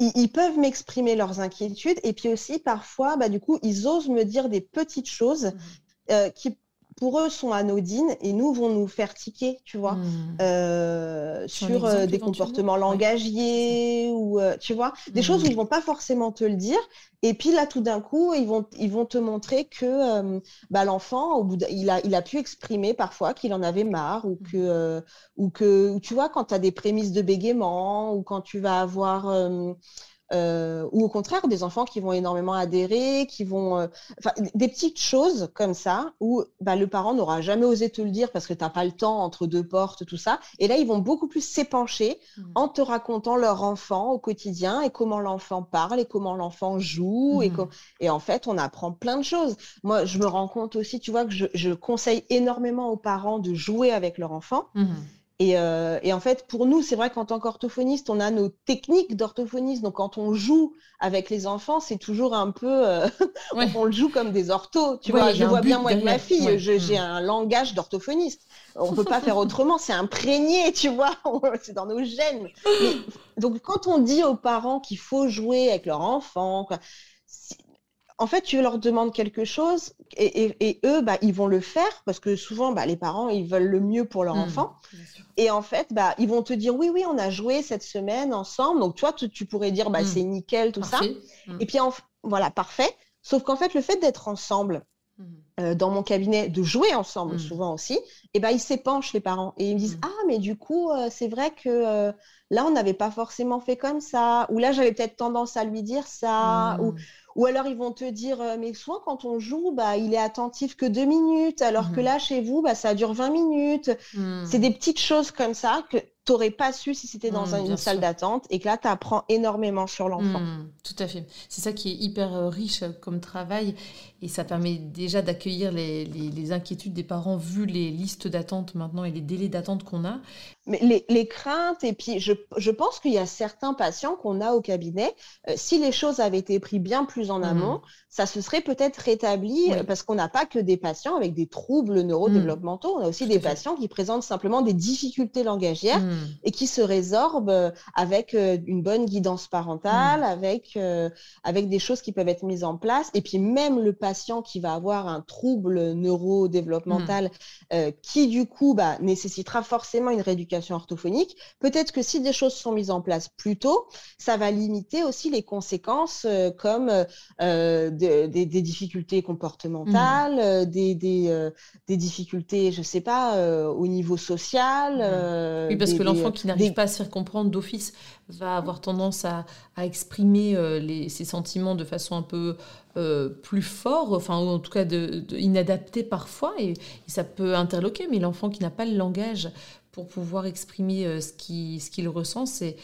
S2: Ils, peuvent m'exprimer leurs inquiétudes et puis aussi parfois, bah, du coup, ils osent me dire des petites choses euh, qui pour eux sont anodines et nous vont nous faire tiquer, tu vois, hmm. euh, sur euh, des comportements langagiers ou euh, tu vois, des choses où hmm. ils vont pas forcément te le dire. Et puis là, tout d'un coup, ils vont, ils vont te montrer que bah, l'enfant, au bout il a, il a pu exprimer parfois qu'il en avait marre ou hmm. que, ou que, tu vois, quand tu as des prémices de bégaiement ou quand tu vas avoir euh, ou au contraire des enfants qui vont énormément adhérer, qui vont, euh, des petites choses comme ça où bah, le parent n'aura jamais osé te le dire parce que tu n'as pas le temps entre deux portes, tout ça. Et là, ils vont beaucoup plus s'épancher mmh. en te racontant leur enfant au quotidien et comment l'enfant parle et comment l'enfant joue. Et, mmh. et, en fait, on apprend plein de choses. Moi, je me rends compte aussi, tu vois, que je, je conseille énormément aux parents de jouer avec leur enfant. Mmh. Euh, et, en fait, pour nous, c'est vrai qu'en tant qu'orthophoniste, on a nos techniques d'orthophoniste. Donc, quand on joue avec les enfants, c'est toujours un peu, euh, on, le joue comme des orthos. Tu vois, je vois bien moi avec ma fille, j'ai un langage d'orthophoniste. On peut pas faire autrement, c'est imprégné, tu vois, c'est dans nos gènes. donc, quand on dit aux parents qu'il faut jouer avec leur enfant, en fait, tu leur demandes quelque chose et, eux, bah, ils vont le faire parce que souvent, bah, les parents, ils veulent le mieux pour leur mmh, enfant. Et en fait, bah, ils vont te dire oui, oui, on a joué cette semaine ensemble. Donc, toi, tu, pourrais dire bah, mmh. c'est nickel, tout ça. Mmh. Et puis, voilà, parfait. Sauf qu'en fait, le fait d'être ensemble, euh, dans mon cabinet, de jouer ensemble souvent aussi, et eh ben, ils s'épanchent, les parents. Et ils me disent Ah, mais du coup, euh, c'est vrai que euh, là, on n'avait pas forcément fait comme ça. Ou là, j'avais peut-être tendance à lui dire ça. Ou, ou alors ils vont te dire, euh, mais soit quand on joue, bah, il est attentif que deux minutes, alors que mmh. là, chez vous, bah, ça dure 20 minutes. Mmh. C'est des petites choses comme ça que tu n'aurais pas su si c'était dans mmh, une salle d'attente et que là, tu apprends énormément sur l'enfant.
S1: tout à fait. C'est ça qui est hyper euh, riche comme travail et ça permet déjà d'accueillir les, les, inquiétudes des parents vu les listes d'attente maintenant et les délais d'attente qu'on a.
S2: Mais les, les, craintes, et puis je, je pense qu'il y a certains patients qu'on a au cabinet, euh, si les choses avaient été prises bien plus en amont, mmh. ça se serait peut-être rétabli euh, parce qu'on n'a pas que des patients avec des troubles neurodéveloppementaux, on a aussi des patients qui présentent simplement des difficultés langagières. Et qui se résorbent euh, avec une bonne guidance parentale, mmh. avec, avec des choses qui peuvent être mises en place. Et puis même le patient qui va avoir un trouble neurodéveloppemental qui du coup bah, nécessitera forcément une rééducation orthophonique, peut-être que si des choses sont mises en place plus tôt, ça va limiter aussi les conséquences euh, comme euh, des, difficultés comportementales, mmh. euh, des, des, difficultés, je ne sais pas, au niveau social.
S1: Oui, parce que l'enfant qui n'arrive pas à se faire comprendre d'office va avoir tendance à, exprimer les, ses sentiments de façon un peu plus fort, enfin en tout cas de, inadapté parfois, et, ça peut interloquer, mais l'enfant qui n'a pas le langage pour pouvoir exprimer euh, ce qu'il ce qu'il ressent. C'est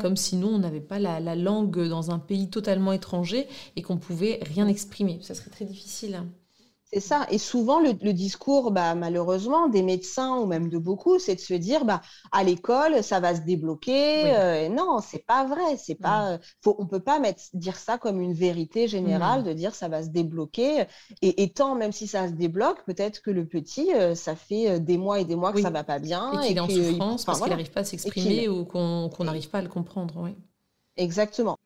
S1: comme si nous, on n'avait pas la, langue dans un pays totalement étranger et qu'on pouvait rien exprimer. Ça serait très difficile.
S2: C'est ça. Et souvent, le, discours, bah, malheureusement, des médecins ou même de beaucoup, c'est de se dire, bah, à l'école, ça va se débloquer. Non, Euh, non, c'est pas vrai. C'est pas. Euh, faut, on peut pas mettre, dire ça comme une vérité générale, de dire ça va se débloquer. Et, étant, même si ça se débloque, peut-être que le petit, euh, ça fait euh, des mois et des mois que ça va pas bien.
S1: Et qu'il est en souffrance parce qu'il n'arrive pas à s'exprimer ou qu'on n'arrive pas à le comprendre. Oui.
S2: Exactement.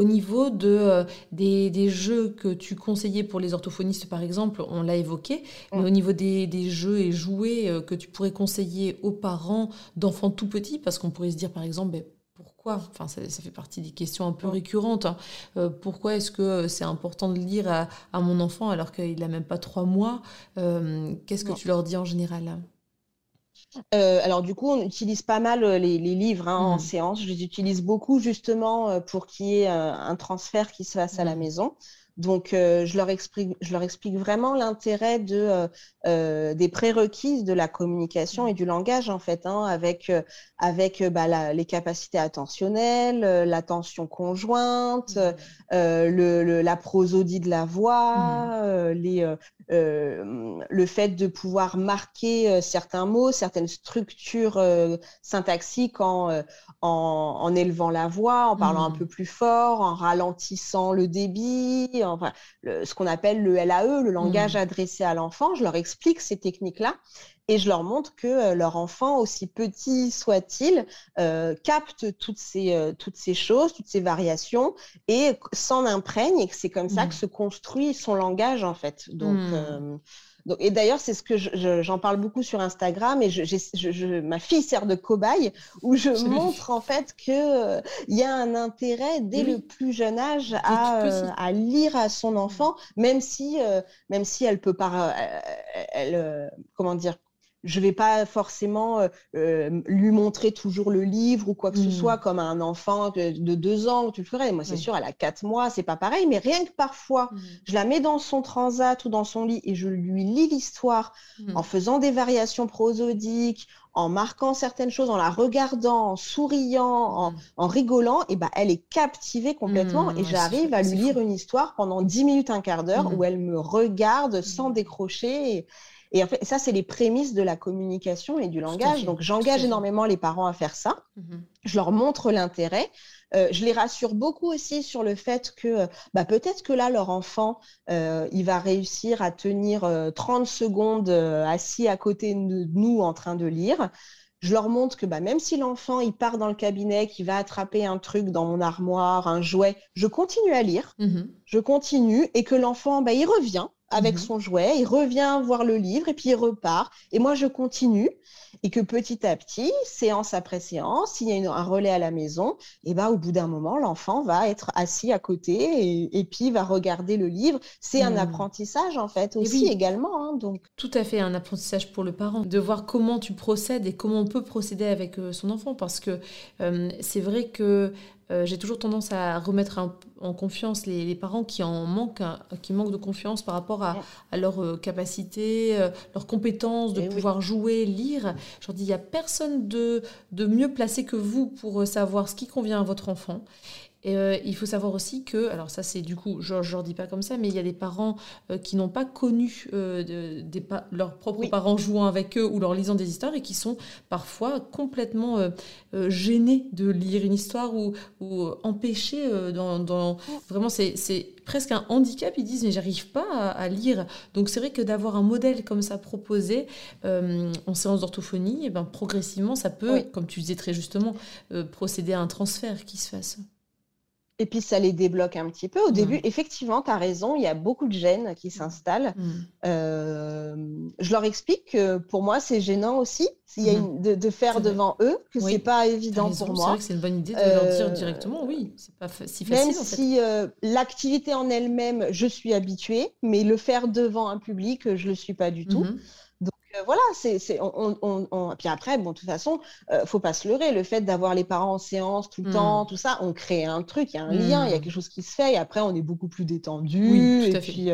S2: Mm.
S1: Au niveau de, euh, des, jeux que tu conseillais pour les orthophonistes, par exemple, on l'a évoqué, mais au niveau des, jeux et jouets euh, que tu pourrais conseiller aux parents d'enfants tout petits, parce qu'on pourrait se dire, par exemple, ben, pourquoi Enfin, ça, fait partie des questions un peu récurrentes. Hein. Euh, pourquoi est-ce que c'est important de lire à, mon enfant alors qu'il n'a même pas trois mois Qu'est-ce que tu leur dis en général?
S2: Euh, alors du coup, on utilise pas mal euh, les, livres hein, en mmh. séance. Je les utilise beaucoup justement euh, pour qu'il y ait un transfert qui se fasse à la mmh. maison. Donc, euh, je, leur explique, je leur explique vraiment l'intérêt de, euh, euh, des prérequis de la communication et du langage, en fait, hein, avec, avec bah, les capacités attentionnelles, l'attention conjointe, mmh. le, la prosodie de la voix, mmh. les, le fait de pouvoir marquer certains mots, certaines structures syntaxiques en, en, élevant la voix, en parlant un mmh. peu plus fort, en ralentissant le débit, enfin, ce qu'on appelle le LAE, le langage mmh. adressé à l'enfant. Je leur explique ces techniques-là et je leur montre que euh, leur enfant, aussi petit soit-il, euh, capte toutes ces, euh, toutes ces choses, toutes ces variations et s'en imprègne et que c'est comme ça que mmh. se construit son langage en fait. Donc, et d'ailleurs, c'est ce que j'en parle beaucoup sur Instagram et je, ma fille sert de cobaye où je montre en fait qu'il euh, y a un intérêt dès le plus jeune âge à, euh, à, lire à son enfant, même si, euh, même si elle peut pas, elle, comment dire, je vais pas forcément euh, euh, lui montrer toujours le livre ou quoi que ce mmh. soit comme un enfant de, deux ans tu le ferais. Moi, c'est sûr, elle a quatre mois, c'est pas pareil, mais rien que parfois, mmh. je la mets dans son transat ou dans son lit et je lui lis l'histoire mmh. en faisant des variations prosodiques, en marquant certaines choses, en la regardant, en souriant, en, rigolant, et ben elle est captivée complètement et j'arrive à lui lire une histoire pendant dix minutes, un quart d'heure où elle me regarde sans décrocher. Et, et en fait, ça, c'est les prémices de la communication et du langage. Donc, j'engage énormément les parents à faire ça. Mhm. Je leur montre l'intérêt. Euh, je les rassure beaucoup aussi sur le fait que bah, peut-être que là, leur enfant, euh, il va réussir à tenir 30 euh, secondes assis à côté de nous en train de lire. Je leur montre que bah, même si l'enfant il part dans le cabinet, qu'il va attraper un truc dans mon armoire, un jouet, je continue à lire, mhm. je continue et que l'enfant bah, il revient avec mhm. son jouet, il revient voir le livre et puis il repart. Et moi, je continue. Et que petit à petit, séance après séance, s'il y a un relais à la maison, et ben, au bout d'un moment, l'enfant va être assis à côté et, puis va regarder le livre. C'est un hmm. apprentissage, en fait, aussi également. Hein, donc.
S1: Tout à fait, un apprentissage pour le parent, de voir comment tu procèdes et comment on peut procéder avec euh, son enfant. Parce que euh, c'est vrai que euh, j'ai toujours tendance à remettre en confiance les, parents qui en manquent, hein, qui manquent de confiance par rapport à, leur euh, capacité, euh, leur compétence de eh pouvoir jouer, lire. Je leur dis, il n'y a personne de, de mieux placé que vous pour savoir ce qui convient à votre enfant. Et euh, il faut savoir aussi que, alors ça c'est du coup, je ne leur dis pas comme ça, mais il y a des parents euh, qui n'ont pas connu euh, des leurs propres parents jouant avec eux ou leur lisant des histoires et qui sont parfois complètement gênés de lire une histoire ou, ou empêchés dans, Vraiment, c'est presque un handicap. Ils disent mais j'arrive pas à, lire. Donc c'est vrai que d'avoir un modèle comme ça proposé en séance d'orthophonie, et eh ben, progressivement ça peut, comme tu disais très justement, procéder à un transfert qui se fasse.
S2: Et puis ça les débloque un petit peu. Au début, effectivement, tu as raison, il y a beaucoup de gênes qui s'installent. Mm. Euh, je leur explique que pour moi, c'est gênant aussi y a mm-hmm. de, faire devant eux, que c'est pas évident pour moi. C'est
S1: vrai que c'est une bonne idée de leur dire euh, directement, oui, c'est pas si facile.
S2: Même si euh, l'activité en elle-même, je suis habituée, mais le faire devant un public, je le suis pas du tout. Donc voilà, c'est, on, puis après, bon, de toute façon, euh, faut pas se leurrer. Le fait d'avoir les parents en séance tout le temps, tout ça, on crée un truc, il y a un lien, il y a quelque chose qui se fait, et après, on est beaucoup plus détendu, et puis,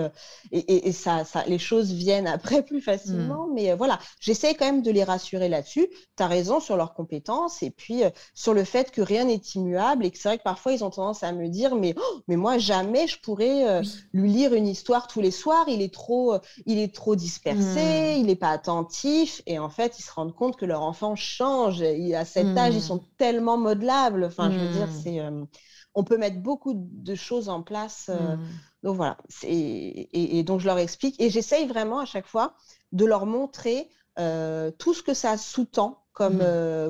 S2: et, ça, ça, les choses viennent après plus facilement. Mais voilà, j'essaie quand même de les rassurer là-dessus. Tu as raison sur leurs compétences, et puis sur le fait que rien n'est immuable, et que c'est vrai que parfois, ils ont tendance à me dire, mais, oh, mais moi, jamais je pourrais lui lire une histoire tous les soirs, il est trop, il est trop dispersé, il n'est pas et en fait, ils se rendent compte que leur enfant change. à cet âge, ils hmm. sont tellement modelables. Enfin, je veux dire, hmm. c'est, euh, on peut mettre beaucoup de choses en place. Euh, donc voilà. Et, et, donc je leur explique, et j'essaye vraiment à chaque fois de leur montrer euh, tout ce que ça sous-tend comme,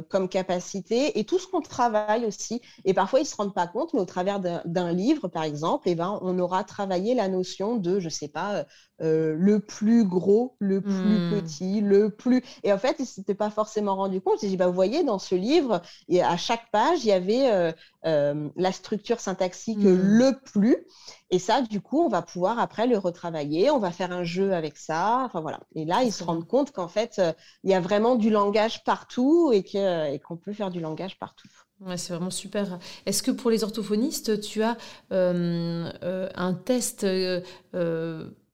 S2: comme capacité et tout ce qu'on travaille aussi. Et parfois, ils ne se rendent pas compte, mais au travers d'un livre, par exemple, eh ben, on aura travaillé la notion de, je ne sais pas, euh, le plus gros, le plus hmm. petit, le plus. Et en fait, ils ne s'étaient pas forcément rendu compte. Ils dit, bah, vous voyez, dans ce livre, et à chaque page, il y avait euh, euh, la structure syntaxique hmm. le plus. Et ça, du coup, on va pouvoir après le retravailler. On va faire un jeu avec ça. Enfin voilà. Et là, ils se rendent compte qu'en fait, il y a vraiment du langage partout et qu'on peut faire du langage partout.
S1: Ouais, c'est vraiment super. Est-ce que pour les orthophonistes, tu as un test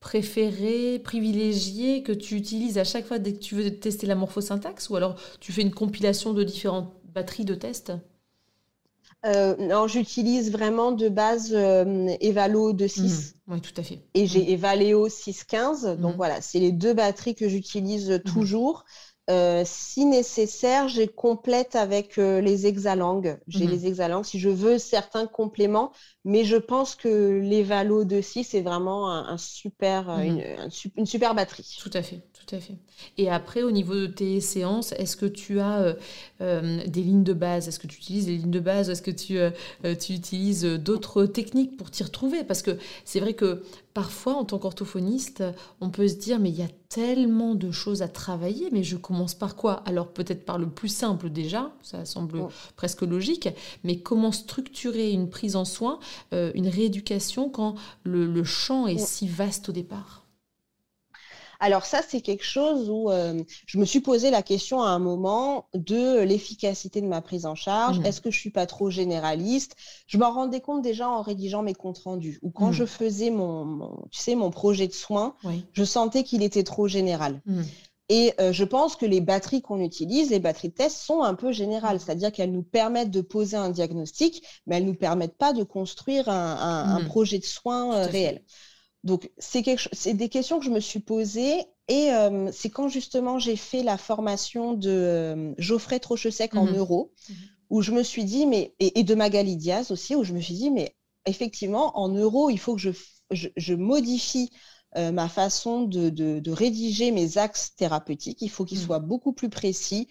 S1: préféré, privilégié que tu utilises à chaque fois dès que tu veux tester la morphosyntaxe ou alors tu fais une compilation de différentes batteries de tests?
S2: Euh, non, j'utilise vraiment de base euh, Evalo 2.6.
S1: Mmh. oui, tout à fait.
S2: Et j'ai mmh. Evaleo 6.15. Donc mmh. voilà, c'est les deux batteries que j'utilise toujours. Euh, si nécessaire, j'ai complète avec euh, les hexalangues. J'ai mhm. les hexalangues si je veux certains compléments, mais je pense que les Valo de 6 c'est vraiment un, super, euh, mhm. une, super batterie.
S1: Tout à fait, tout à fait. Et après, au niveau de tes séances, est-ce que tu as des lignes de base? Est-ce que tu utilises des lignes de base? Est-ce que tu, tu utilises d'autres techniques pour t'y retrouver? Parce que c'est vrai que parfois, en tant qu'orthophoniste, on peut se dire, mais il y a tellement de choses à travailler, mais je commence par quoi? Alors peut-être par le plus simple déjà, ça semble presque logique, mais comment structurer une prise en soin, euh, une rééducation quand le champ est si vaste au départ?
S2: Alors ça, c'est quelque chose où euh, je me suis posé la question à un moment de l'efficacité de ma prise en charge. Mmh. Est-ce que je suis pas trop généraliste? Je m'en rendais compte déjà en rédigeant mes comptes rendus ou quand mmh. je faisais mon, tu sais, mon projet de soins, je sentais qu'il était trop général. Mmh. Et euh, je pense que les batteries qu'on utilise, les batteries de test, sont un peu générales, c'est-à-dire qu'elles nous permettent de poser un diagnostic, mais elles ne nous permettent pas de construire un, projet de soins euh, réel. Donc, c'est des questions que je me suis posées et euh, c'est quand justement j'ai fait la formation de euh, Geoffrey Trochesec en mhm. euro, mhm. où je me suis dit, mais, et, de Magali Diaz aussi, où je me suis dit, mais effectivement, en euro, il faut que je, modifie euh, ma façon de, rédiger mes axes thérapeutiques. Il faut qu'ils mhm. soient beaucoup plus précis,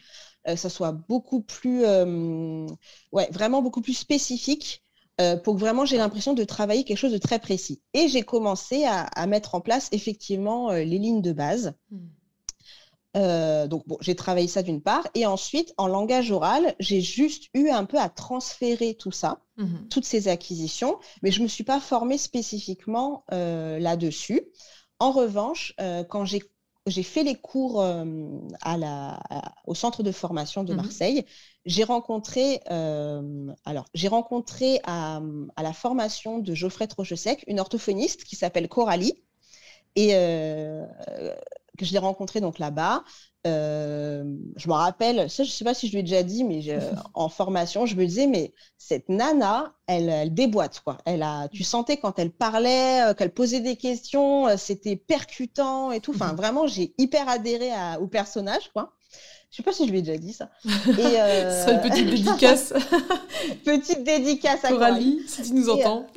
S2: ça soit beaucoup plus, ouais, vraiment beaucoup plus spécifique euh, pour que vraiment j'ai l'impression de travailler quelque chose de très précis. Et j'ai commencé à, mettre en place effectivement euh, les lignes de base. Hmm. Euh, donc bon, j'ai travaillé ça d'une part. Et ensuite, en langage oral, j'ai juste eu un peu à transférer tout ça, hmm. toutes ces acquisitions, mais je ne me suis pas formée spécifiquement là-dessus. En revanche, quand j'ai j'ai fait les cours à la, au centre de formation de hmm. Marseille j'ai rencontré, euh, alors, j'ai rencontré à, la formation de Geoffrey Trochesec une orthophoniste qui s'appelle Coralie et euh, que je l'ai rencontrée donc là-bas. Euh, je me rappelle, ça, je ne sais pas si je lui ai déjà dit, mais en formation, je me disais, mais cette nana, elle, elle déboîte, quoi. Elle a, tu sentais quand elle parlait, qu'elle posait des questions, c'était percutant et tout. Enfin, vraiment, j'ai hyper adhéré au personnage, quoi. Je sais pas si je lui ai déjà dit ça.
S1: Et euh... une petite dédicace.
S2: petite dédicace à
S1: Coralie, si tu nous euh, entends.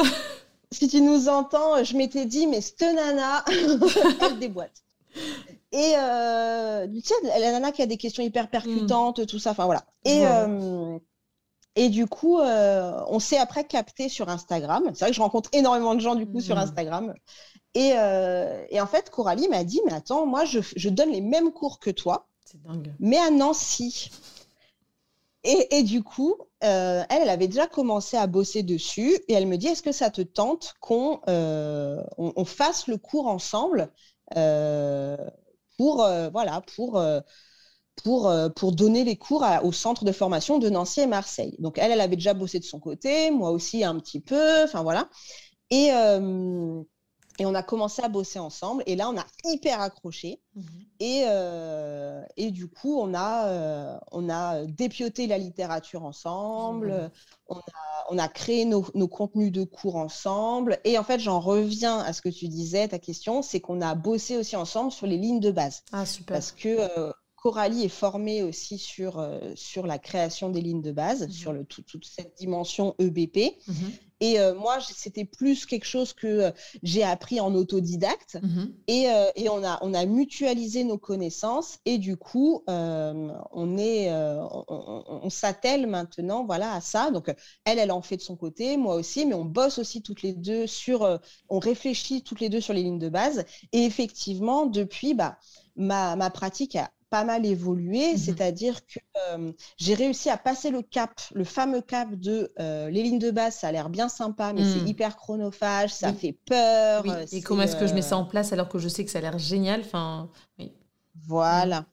S2: si tu nous entends, je m'étais dit, mais cette nana, elle déboîte. Et euh, tu sais, la nana qui a des questions hyper percutantes, tout ça, enfin voilà. Et, euh, et du coup, on s'est après capté sur Instagram. C'est vrai que je rencontre énormément de gens du coup sur mm. Instagram. Et, et, en fait, Coralie m'a dit, mais attends, moi, je, je donne les mêmes cours que toi. Mais à Nancy. Et, du coup, euh, elle, elle avait déjà commencé à bosser dessus et elle me dit, est-ce que ça te tente qu'on euh, on, fasse le cours ensemble euh, pour, voilà, pour, pour, pour donner les cours au centre de formation de Nancy et Marseille. Donc, elle, elle avait déjà bossé de son côté, moi aussi un petit peu, enfin voilà. Et, et on a commencé à bosser ensemble. Et là, on a hyper accroché. Mhm. Et, euh, et, du coup, on a, euh, on a dépioté la littérature ensemble. Mhm. On, a, on, a, créé nos, nos, contenus de cours ensemble. Et en fait, j'en reviens à ce que tu disais, ta question, c'est qu'on a bossé aussi ensemble sur les lignes de base.
S1: Ah, super.
S2: Parce que euh, Coralie est formée aussi sur, sur la création des lignes de base, mhm. sur le, toute cette dimension EBP. Et euh, moi, c'était plus quelque chose que euh, j'ai appris en autodidacte. Mhm. Et, et, on, a, on a mutualisé nos connaissances. Et du coup, on, est, on, s'attelle maintenant voilà, à ça. Donc, elle, elle en fait de son côté, moi aussi, mais on bosse aussi toutes les deux sur, on réfléchit toutes les deux sur les lignes de base. Et effectivement, depuis, bah, ma, ma pratique a pas mal évolué, mmh c'est-à-dire que euh, j'ai réussi à passer le cap, le fameux cap de euh, les lignes de base, ça a l'air bien sympa, mais c'est mmh. hyper chronophage, ça fait peur.
S1: Euh, Et comment est-ce que je mets ça en place alors que je sais que ça a l'air génial enfin, oui.
S2: Voilà.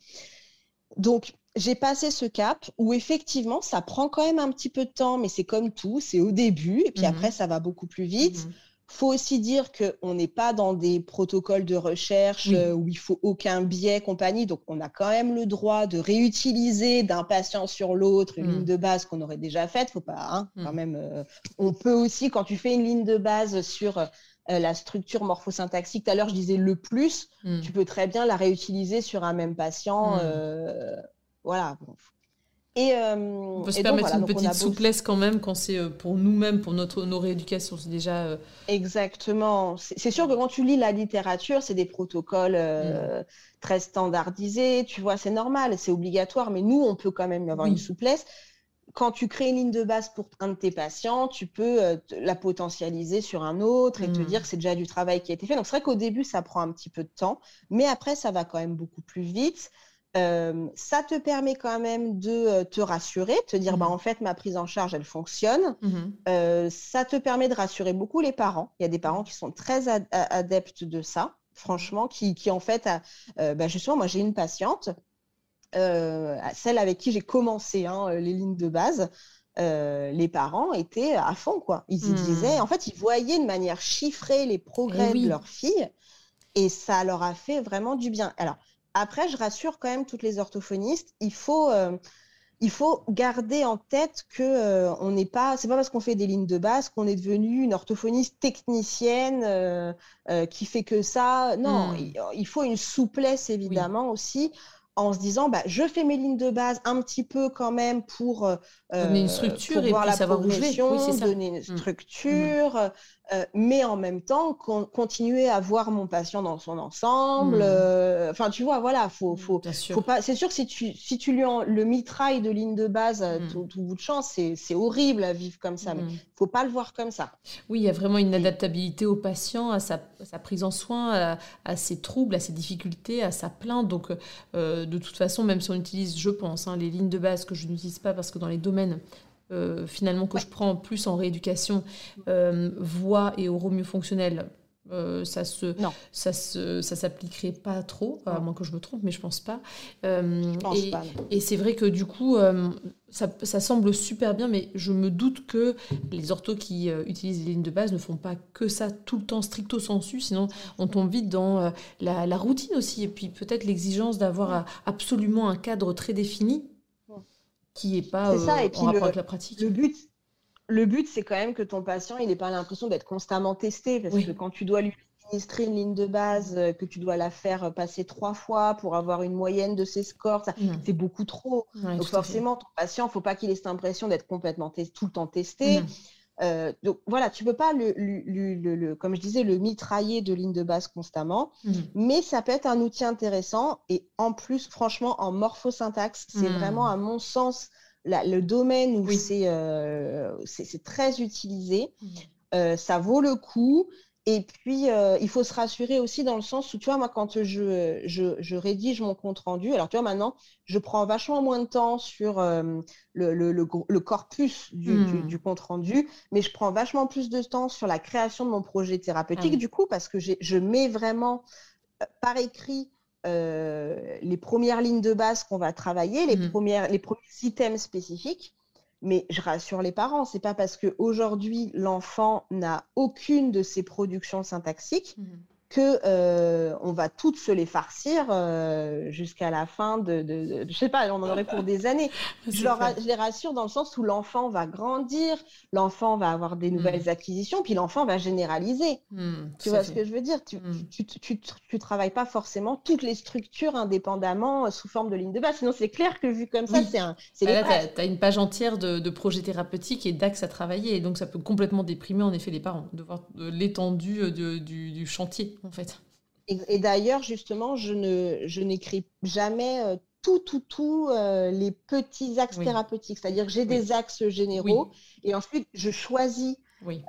S2: Donc, j'ai passé ce cap où effectivement, ça prend quand même un petit peu de temps, mais c'est comme tout, c'est au début, et puis mmh après, ça va beaucoup plus vite faut aussi dire qu'on n'est pas dans des protocoles de recherche euh, où il faut aucun biais, compagnie. Donc, on a quand même le droit de réutiliser d'un patient sur l'autre une mm. ligne de base qu'on aurait déjà faite. Faut pas, hein, mm. quand même. Euh, on peut aussi, quand tu fais une ligne de base sur euh, la structure morphosyntaxique, tout à l'heure, je disais le plus, mm. tu peux très bien la réutiliser sur un même patient. voilà.
S1: Et, euh, on peut se permettre une petite souplesse quand même quand c'est euh, pour nous-mêmes, pour notre, nos rééducations. C'est déjà. Euh,
S2: Exactement. C'est sûr que quand tu lis la littérature, c'est des protocoles mm. très standardisés. Tu vois, c'est normal, c'est obligatoire, mais nous, on peut quand même avoir une souplesse. Quand tu crées une ligne de base pour un de tes patients, tu peux la potentialiser sur un autre et te mm. dire que c'est déjà du travail qui a été fait. Donc c'est vrai qu'au début, ça prend un petit peu de temps, mais après, ça va quand même beaucoup plus vite. Euh, ça te permet quand même de euh, te rassurer, te dire bah, mmh. en fait ma prise en charge elle fonctionne. Mmh. Euh, ça te permet de rassurer beaucoup les parents. Il y a des parents qui sont très adeptes de ça, franchement, qui, qui en fait, bah, justement, moi j'ai une patiente, celle avec qui j'ai commencé hein, les lignes de base. les parents étaient à fond, quoi. Ils y disaient, mmh. en fait, ils voyaient de manière chiffrée les progrès eh de leur fille et ça leur a fait vraiment du bien. Alors, après, je rassure quand même toutes les orthophonistes, il faut, euh, il faut garder en tête que euh, on n'est pas, c'est pas parce qu'on fait des lignes de base qu'on est devenu une orthophoniste technicienne euh, qui fait que ça. Non, hmm. il, faut une souplesse évidemment aussi en se disant bah, je fais mes lignes de base un petit peu quand même pour
S1: donner une structure et la savoir bouger.
S2: donner une hmm. structure, euh, mais en même temps continuer à voir mon patient dans son ensemble. Hmm. Euh, enfin, tu vois, voilà, faut, hmm, faut, faut pas. C'est sûr que si tu, si tu lui en, le mitraille de ligne de base hmm. tout, tout, bout de champ, c'est horrible à vivre comme ça. Mais faut pas le voir comme ça.
S1: Oui, il y a vraiment une adaptabilité au patient, à sa, sa prise en soin, à, ses troubles, à ses difficultés, à sa plainte. Donc, euh, de toute façon, même si on utilise, je pense, hein, les lignes de base que je n'utilise pas parce que dans les domaines euh, finalement que je prends plus en rééducation, euh, voix et fonctionnel euh, ça se ça se ça s'appliquerait pas trop à moins que je me trompe mais je pense pas. Euh, et, et c'est vrai que du coup ça, ça, semble super bien mais je me doute que les orthos qui utilisent les lignes de base ne font pas que ça tout le temps stricto sensu sinon on tombe vite dans la, la, routine aussi et puis peut-être l'exigence d'avoir absolument un cadre très défini qui n'est pas ça. Euh, et puis en rapport avec la pratique.
S2: Le but, le but c'est quand même que ton patient il n'ait pas l'impression d'être constamment testé, parce que quand tu dois lui administrer une ligne de base, euh, que tu dois la faire passer trois fois pour avoir une moyenne de ses scores, c'est beaucoup trop. Donc forcément, ton patient, faut pas qu'il ait cette impression d'être complètement tout le temps testé. Euh, donc voilà, tu peux pas le, le, comme je disais, le mitrailler de ligne de base constamment, mmh. mais ça peut être un outil intéressant. Et en plus, franchement, en morphosyntaxe, c'est mmh. vraiment, à mon sens, le domaine où euh, c'est très utilisé. Mmh. Euh, ça vaut le coup. Et puis, euh, il faut se rassurer aussi dans le sens où, tu vois, moi, quand je, je, rédige mon compte rendu, alors tu vois, maintenant, je prends vachement moins de temps sur euh, le, le, corpus hmm. du, compte rendu, mais je prends vachement plus de temps sur la création de mon projet thérapeutique, ah du coup, parce que je mets vraiment euh, par écrit les premières lignes de base qu'on va travailler, les, mmh premières, les premiers items spécifiques. Mais je rassure les parents, c'est pas parce qu'aujourd'hui l'enfant n'a aucune de ces productions syntaxiques mmh que euh, on va toutes se les farcir euh, jusqu'à la fin de, de, je sais pas, on en aurait pour des années. Je, leur, je, les rassure dans le sens où l'enfant va grandir, l'enfant va avoir des nouvelles mm. acquisitions, puis l'enfant va généraliser. Mm, tu vois ce que je veux dire? Tu, mm. tu, tu, tu, travailles pas forcément toutes les structures indépendamment euh, sous forme de ligne de base. Sinon, c'est clair que vu comme ça, c'est un.
S1: Bah là, tu as, une page entière de, de projets thérapeutiques et d'axes à travailler, et donc ça peut complètement déprimer en effet les parents de voir l'étendue du, du chantier en fait.
S2: Et, d'ailleurs, justement, je ne, je n'écris jamais euh, tout, tout, tout euh, les petits axes thérapeutiques. C'est-à-dire que j'ai des axes généraux et ensuite je choisis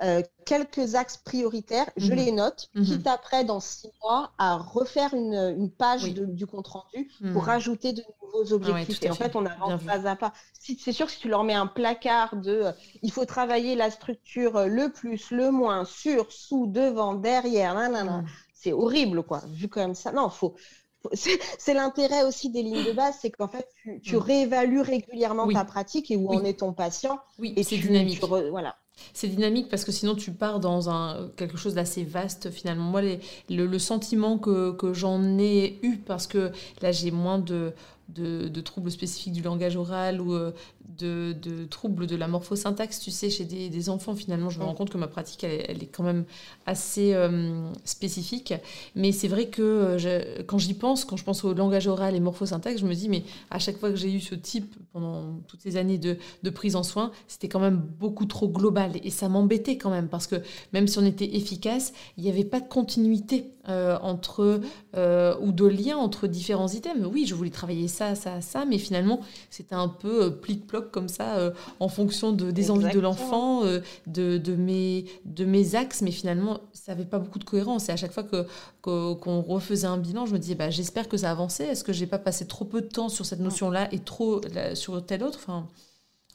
S2: euh, quelques axes prioritaires, je mhm. les note, mhm. quitte après, dans six mois, à refaire une, une page du compte-rendu pour mhm. rajouter de nouveaux objectifs. et en fait, on avance pas à pas. c'est sûr que si tu leur mets un placard de il faut travailler la structure le plus, le moins, sur, sous, devant, derrière, nan, c'est horrible, quoi, vu comme ça. Non, faut. C'est l'intérêt aussi des lignes de base, c'est qu'en fait, tu, réévalues régulièrement ta pratique et où en est ton patient.
S1: Oui, et c'est dynamique. voilà. C'est dynamique parce que sinon tu pars dans un, quelque chose d'assez vaste finalement. Moi, le, sentiment que, que j'en ai eu, parce que là j'ai moins de, de, troubles spécifiques du langage oral ou euh, de, troubles de la morphosyntaxe, tu sais, chez des, enfants, finalement, je me rends compte que ma pratique, elle, est quand même assez euh, spécifique. Mais c'est vrai que euh, quand j'y pense, quand je pense au langage oral et morphosyntaxe, je me dis, mais à chaque fois que j'ai eu ce type, pendant toutes ces années de, prise en soin, c'était quand même beaucoup trop global. Et ça m'embêtait quand même, parce que même si on était efficace, il n'y avait pas de continuité entre, ou de lien entre différents items. Oui, je voulais travailler ça, ça, ça, mais finalement, c'était un peu plic-ploc comme ça euh, en fonction de, des envies de l'enfant, euh, de, de, mes, de mes axes, mais finalement, ça n'avait pas beaucoup de cohérence. Et à chaque fois que, qu'on refaisait un bilan, je me disais, bah, j'espère que ça a avancé. Est-ce que j'ai pas passé trop peu de temps sur cette notion-là et trop sur telle autre? Enfin,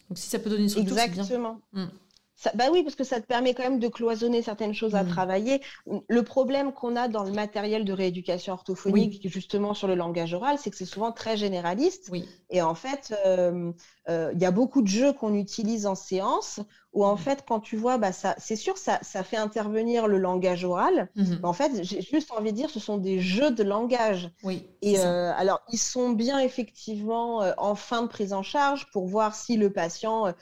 S1: Donc si ça peut donner une structure,
S2: Exactement. Bien. Mm bah oui, parce que ça te permet quand même de cloisonner certaines choses à mmh. travailler. Le problème qu'on a dans le matériel de rééducation orthophonique, justement sur le langage oral, c'est que c'est souvent très généraliste. Oui. Et en fait, euh, euh, il y a beaucoup de jeux qu'on utilise en séance où en mmh. fait, quand tu vois, bah, ça, c'est sûr, ça, ça fait intervenir le langage oral. Mmh. en fait, j'ai juste envie de dire, ce sont des jeux de langage. Oui. Et euh, alors, ils sont bien effectivement en fin de prise en charge pour voir si le patient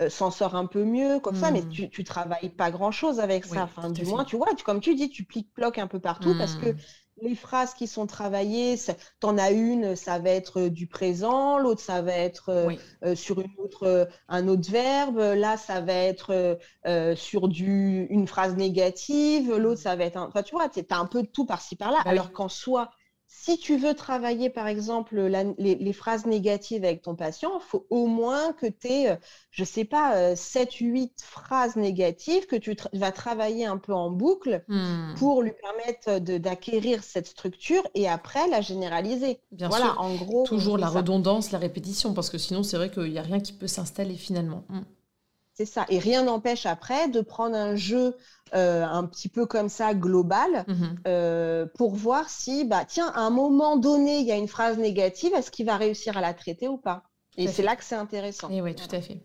S2: euh, s'en sort un peu mieux, comme ça, mais hmm. tu, tu travailles pas grand chose avec ça. Enfin, du moins, tu vois, comme tu dis, tu pliques-ploques un peu partout parce que hmm. les phrases qui sont travaillées, tu en as une, ça va être du présent, l'autre, ça va être euh, euh, sur une autre, un autre verbe, là, ça va être sur du, une phrase négative, l'autre, ça va être un. Enfin, tu vois, tu as un peu de tout par-ci par-là, bah alors qu'en soi, si tu veux travailler, par exemple, les, phrases négatives avec ton patient, il faut au moins que tu aies, euh, je ne sais pas, 7, euh, 8 phrases négatives que tu vas travailler un peu en boucle hmm. pour lui permettre d'acquérir cette structure et après la généraliser.
S1: Bien voilà, sûr. en gros. Toujours la redondance, la répétition, parce que sinon, c'est vrai qu'il n'y a rien qui peut s'installer finalement. Hmm.
S2: C'est ça. Et rien n'empêche après de prendre un jeu euh, un petit peu comme ça global mhm. euh, pour voir si, bah, tiens, à un moment donné, il y a une phrase négative, est-ce qu'il va réussir à la traiter ou pas? Et c'est là que c'est intéressant.
S1: Et oui, tout à fait.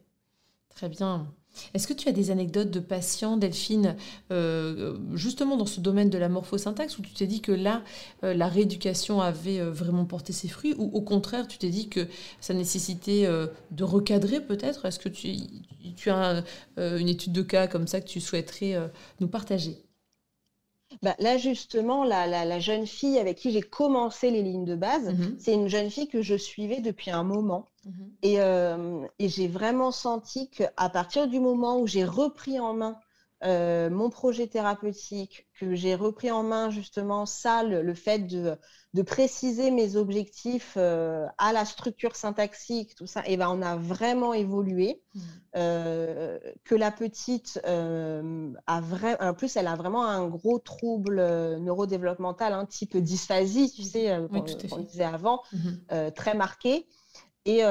S1: Très bien. Est-ce que tu as des anecdotes de patients, Delphine, euh, justement dans ce domaine de la morphosyntaxe, où tu t'es dit que là, euh, la rééducation avait euh, vraiment porté ses fruits, ou au contraire, tu t'es dit que ça nécessitait de recadrer peut-être? Est-ce que tu, tu as une étude de cas comme ça que tu souhaiterais nous partager?
S2: Bah, là, justement, la, jeune fille avec qui j'ai commencé les lignes de base, mhm. c'est une jeune fille que je suivais depuis un moment. Mhm. Euh, et, j'ai vraiment senti qu'à partir du moment où j'ai repris en main euh, mon projet thérapeutique, que j'ai repris en main justement ça, le, fait de, préciser mes objectifs euh, à la structure syntaxique, tout ça, et ben on a vraiment évolué. Mmh. que la petite a vraiment, en plus elle a vraiment un gros trouble neurodéveloppemental, un type dysphasie, tu sais, qu'on disait avant, mmh très marqué. Et,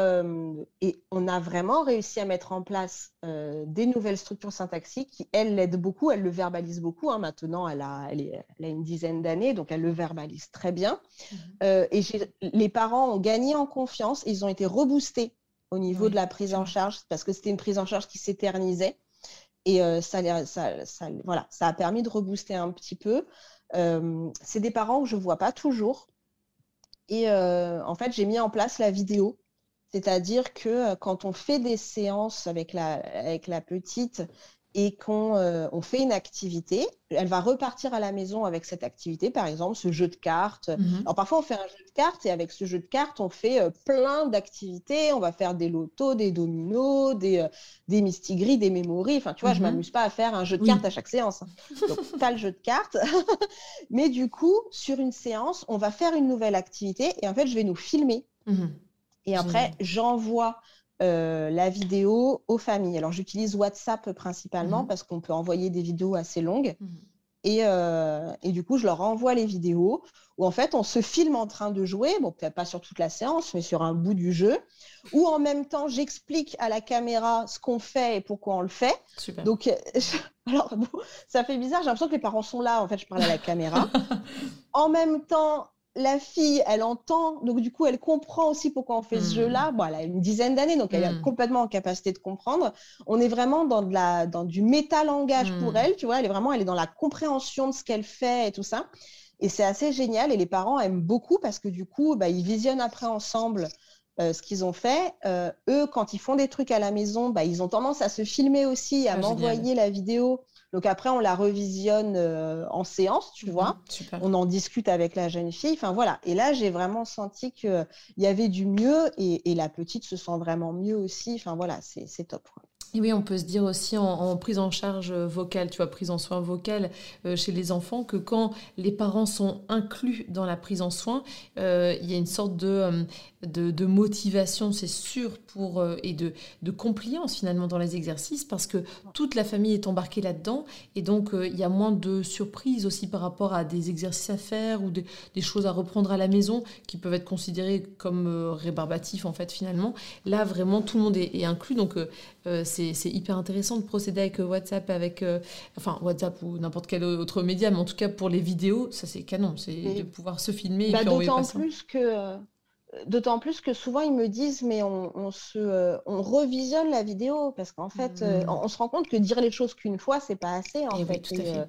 S2: et, on a vraiment réussi à mettre en place des nouvelles structures syntaxiques qui, elle, l'aident beaucoup, elle le verbalise beaucoup. Hein. Maintenant, elle a, elle, a, une dizaine d'années, donc elle le verbalise très bien. Mmh et les parents ont gagné en confiance, ils ont été reboostés au niveau de la prise en charge, parce que c'était une prise en charge qui s'éternisait. Et euh, ça, ça, ça, voilà, ça a permis de rebooster un petit peu. Euh, c'est des parents que je ne vois pas toujours. Et euh, en fait, j'ai mis en place la vidéo. C'est-à-dire que quand on fait des séances avec la, avec la petite et qu'on euh, on fait une activité, elle va repartir à la maison avec cette activité, par exemple ce jeu de cartes. Mhm. Alors parfois on fait un jeu de cartes et avec ce jeu de cartes on fait euh, plein d'activités. On va faire des lotos, des dominos, des, euh, des mistigris, des mémories. Enfin tu vois, je mhm. m'amuse pas à faire un jeu de cartes à chaque séance. Donc tu as le jeu de cartes. Mais du coup, sur une séance, on va faire une nouvelle activité et en fait je vais nous filmer. Mhm. Et après, j'envoie euh, la vidéo aux familles. Alors j'utilise WhatsApp principalement mhm. parce qu'on peut envoyer des vidéos assez longues. Mhm. Euh, et, du coup, je leur envoie les vidéos où en fait on se filme en train de jouer, bon peut-être pas sur toute la séance, mais sur un bout du jeu, où en même temps j'explique à la caméra ce qu'on fait et pourquoi on le fait. Donc, alors ça fait bizarre, j'ai l'impression que les parents sont là, en fait je parle à la caméra. en même temps, la fille, elle entend, donc du coup, elle comprend aussi pourquoi on fait ce hmm. jeu-là. Bon, elle a une dizaine d'années, donc elle est hmm. complètement en capacité de comprendre. On est vraiment dans, de la, dans du métalangage pour hmm. elle, tu vois. Elle est vraiment, elle est dans la compréhension de ce qu'elle fait et tout ça. Et c'est assez génial. Et les parents aiment beaucoup parce que du coup, bah, ils visionnent après ensemble euh, ce qu'ils ont fait. Euh, eux, quand ils font des trucs à la maison, bah, ils ont tendance à se filmer aussi, à ah, m'envoyer la vidéo donc après, on la revisionne euh, en séance, tu vois. Mhm, on en discute avec la jeune fille. Enfin voilà. Et là, j'ai vraiment senti qu'il y avait du mieux et, la petite se sent vraiment mieux aussi. Enfin voilà, c'est top.
S1: Et oui, on peut se dire aussi en, prise en charge vocale, tu vois, prise en soin vocale euh, chez les enfants, que quand les parents sont inclus dans la prise en soin, euh, il y a une sorte de, de, motivation, c'est sûr, pour, euh, et de, de compliance finalement dans les exercices, parce que toute la famille est embarquée là-dedans, et donc euh, il y a moins de surprises aussi par rapport à des exercices à faire ou des, choses à reprendre à la maison qui peuvent être considérées comme euh, rébarbatifs en fait finalement. Là vraiment tout le monde est, inclus, donc c'est hyper intéressant de procéder avec WhatsApp, avec enfin WhatsApp ou n'importe quel autre média, mais en tout cas pour les vidéos, ça c'est canon, c'est de pouvoir se filmer et
S2: bah, D'autant plus que D'autant plus que souvent ils me disent mais on, se euh, on revisionne la vidéo parce qu'en fait euh, mmh. on, se rend compte que dire les choses qu'une fois c'est pas assez en fait. Euh,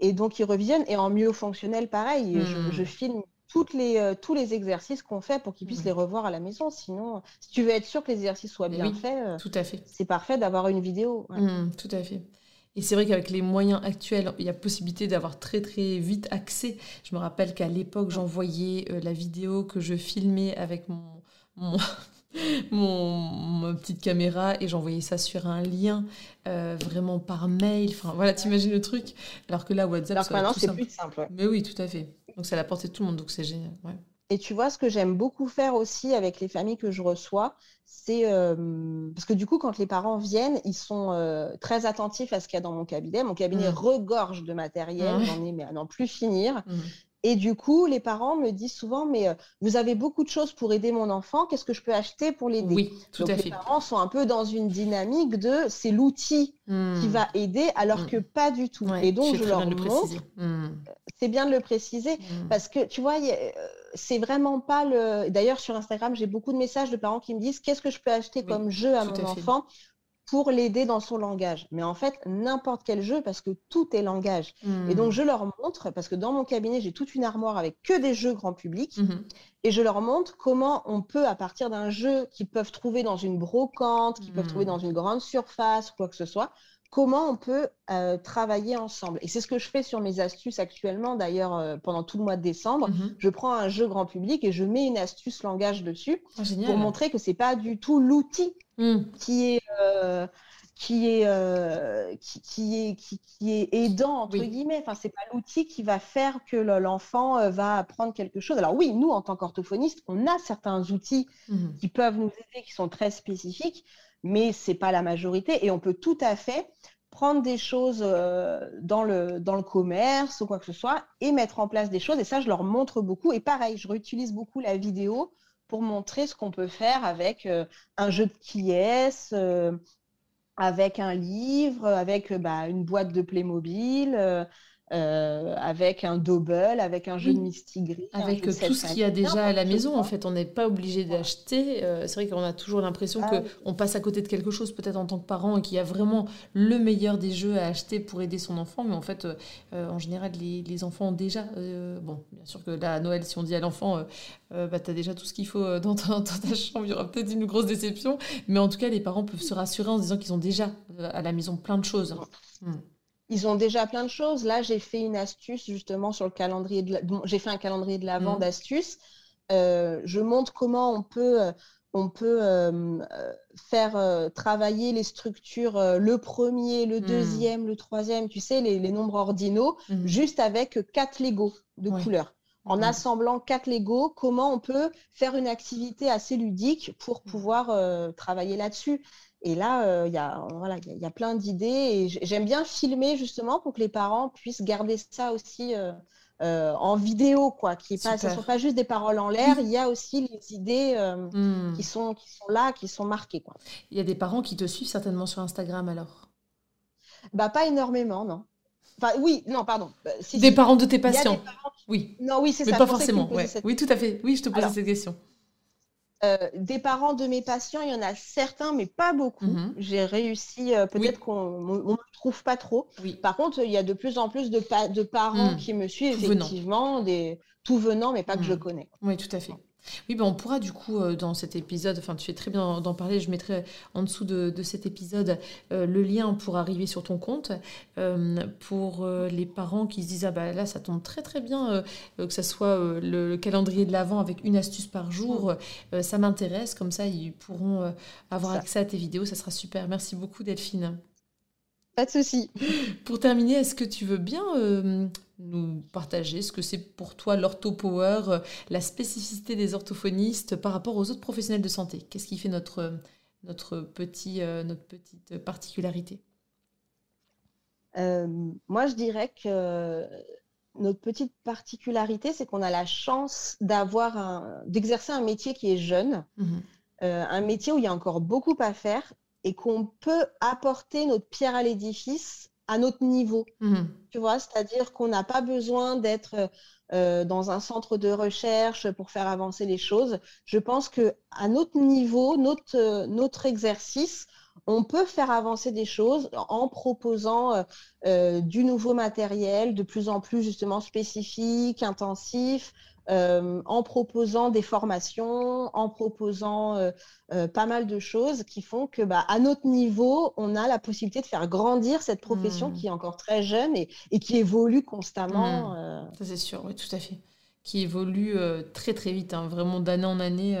S2: et, donc ils revisionnent et en mieux fonctionnel pareil je, mmh. filme toutes les, tous les exercices qu'on fait pour qu'ils puissent mmh. les revoir à la maison. Sinon, si tu veux être sûr que les exercices soient bien faits,
S1: tout à fait.
S2: c'est parfait d'avoir une vidéo.
S1: tout à fait. Et c'est vrai qu'avec les moyens actuels, il y a possibilité d'avoir très très vite accès. Je me rappelle qu'à l'époque, j'envoyais euh, la vidéo que je filmais avec mon, mon, petite caméra et j'envoyais ça sur un lien euh, vraiment par mail. Enfin voilà, t'imagines le truc? Alors que là, WhatsApp,
S2: Alors maintenant, c'est plus simple.
S1: Mais oui, tout à fait. Donc c'est à la portée de tout le monde, donc c'est génial. Ouais.
S2: Et tu vois, ce que j'aime beaucoup faire aussi avec les familles que je reçois, c'est euh, parce que du coup, quand les parents viennent, ils sont euh, très attentifs à ce qu'il y a dans mon cabinet. Mon cabinet mmh. regorge de matériel, j'en ai mais à n'en plus finir. Mmh. Et du coup, les parents me disent souvent, mais euh, vous avez beaucoup de choses pour aider mon enfant, qu'est-ce que je peux acheter pour l'aider?
S1: Oui, tout
S2: Donc,
S1: à
S2: les
S1: fait.
S2: Les parents sont un peu dans une dynamique de c'est l'outil qui hmm. va aider, alors hmm. que pas du tout. et donc, je leur montre, hmm. c'est bien de le préciser, parce que tu vois, euh, c'est vraiment pas le. D'ailleurs, sur Instagram, j'ai beaucoup de messages de parents qui me disent qu'est-ce que je peux acheter comme jeu à mon enfant? Pour l'aider dans son langage. Mais en fait, n'importe quel jeu, parce que tout est langage. Et donc, hmm. je leur montre, parce que dans mon cabinet, j'ai toute une armoire avec que des jeux grand public, hmm. et je leur montre comment on peut, à partir d'un jeu qu'ils peuvent trouver dans une brocante, qu'ils peuvent trouver hmm. dans une grande surface, quoi que ce soit, comment on peut euh, travailler ensemble. Et c'est ce que je fais sur mes astuces actuellement. D'ailleurs, euh, pendant tout le mois de décembre, je prends un jeu grand public et je mets une astuce langage dessus ah, pour montrer que c'est pas du tout l'outil qui est euh, qui est qui, est qui, est aidant entre guillemets. Enfin, c'est pas l'outil qui va faire que l'enfant euh, va apprendre quelque chose. Alors oui, nous en tant qu'orthophonistes, on a certains outils mhm. qui peuvent nous aider, qui sont très spécifiques, mais c'est pas la majorité et on peut tout à fait prendre des choses dans le dans le commerce ou quoi que ce soit et mettre en place des choses. Et ça, je leur montre beaucoup. Et pareil, je réutilise beaucoup la vidéo pour montrer ce qu'on peut faire avec un jeu de qui est, avec un livre, avec bah, une boîte de Playmobil, euh, avec un double, avec un jeu de mistigris.
S1: Avec tout ce qu'il y a déjà à la maison, en fait, on n'est pas obligé d'acheter. Euh, c'est vrai qu'on a toujours l'impression ah qu'on passe à côté de quelque chose, peut-être en tant que parent, et qu'il y a vraiment le meilleur des jeux à acheter pour aider son enfant. Mais en fait, euh, en général, les, enfants ont déjà. bon, bien sûr que là, à Noël, si on dit à l'enfant, bah, tu as déjà tout ce qu'il faut dans ta, chambre, il y aura peut-être une grosse déception. Mais en tout cas, les parents peuvent se rassurer en se disant qu'ils ont déjà à la maison plein de choses.
S2: Hmm ils ont déjà plein de choses. Là, j'ai fait une astuce justement sur le calendrier de j'ai fait un calendrier de l'avant mmh. d'astuces. Euh, je montre comment on peut, euh, on peut euh, faire travailler les structures, le premier, le mmh. deuxième, le troisième, tu sais, les, nombres ordinaux, mmh. juste avec quatre Legos de couleurs. En assemblant quatre Legos, comment on peut faire une activité assez ludique pour pouvoir travailler là-dessus. Et là, euh, il y, a, voilà, y, a plein d'idées et j'aime bien filmer justement pour que les parents puissent garder ça aussi euh, euh, en vidéo, quoi, qui ne sont pas juste des paroles en l'air, il y a aussi les idées mmh. qui, sont, qui sont là, qui sont marquées. Quoi.
S1: Il y a des parents qui te suivent certainement sur Instagram alors?
S2: Bah, Pas énormément, non. Enfin, oui, non, pardon.
S1: des parents de tes patients
S2: Oui. Non, oui, c'est ça.
S1: Mais pas forcément. Oui, tout à fait. Oui, je te pose cette question.
S2: Euh, des parents de mes patients, il y en a certains, mais pas beaucoup. Mhm. J'ai réussi, euh, peut-être qu'on ne me trouve pas trop. Par contre, il y a de plus en plus de, de parents mhm. qui me suivent, effectivement, des tout venant, mais pas que je mhm. connais.
S1: Oui, tout à fait. Oui, ben on pourra du coup euh, dans cet épisode, enfin tu fais très bien d'en parler, je mettrai en dessous de, cet épisode euh, le lien pour arriver sur ton compte. Euh, pour les parents qui se disent, ah bah là ça tombe très très bien, que ce soit le, calendrier de l'avant avec une astuce par jour, ça m'intéresse, comme ça ils pourront avoir accès à tes vidéos, ça sera super. Merci beaucoup Delphine.
S2: Pas de souci.
S1: Pour terminer, est-ce que tu veux bien euh, nous partager ce que c'est pour toi l'orthopower, euh, la spécificité des orthophonistes par rapport aux autres professionnels de santé? Qu'est-ce qui fait notre, notre, petit, euh, notre petite particularité?
S2: Moi, je dirais que notre petite particularité, c'est qu'on a la chance d'avoir d'exercer un métier qui est jeune, mmh un métier où il y a encore beaucoup à faire et qu'on peut apporter notre pierre à l'édifice à notre niveau. Mhm. Tu vois, c'est-à-dire qu'on n'a pas besoin d'être euh, dans un centre de recherche pour faire avancer les choses. Je pense que à notre niveau, notre, euh, notre exercice, on peut faire avancer des choses en proposant euh, du nouveau matériel de plus en plus justement spécifique, intensif, euh, en proposant des formations, en proposant euh, euh, pas mal de choses qui font que, bah, à notre niveau, on a la possibilité de faire grandir cette profession mmh. qui est encore très jeune et, qui évolue constamment.
S1: Mmh. Ça, c'est sûr, oui, tout à fait qui évolue très très vite, hein, vraiment d'année en année.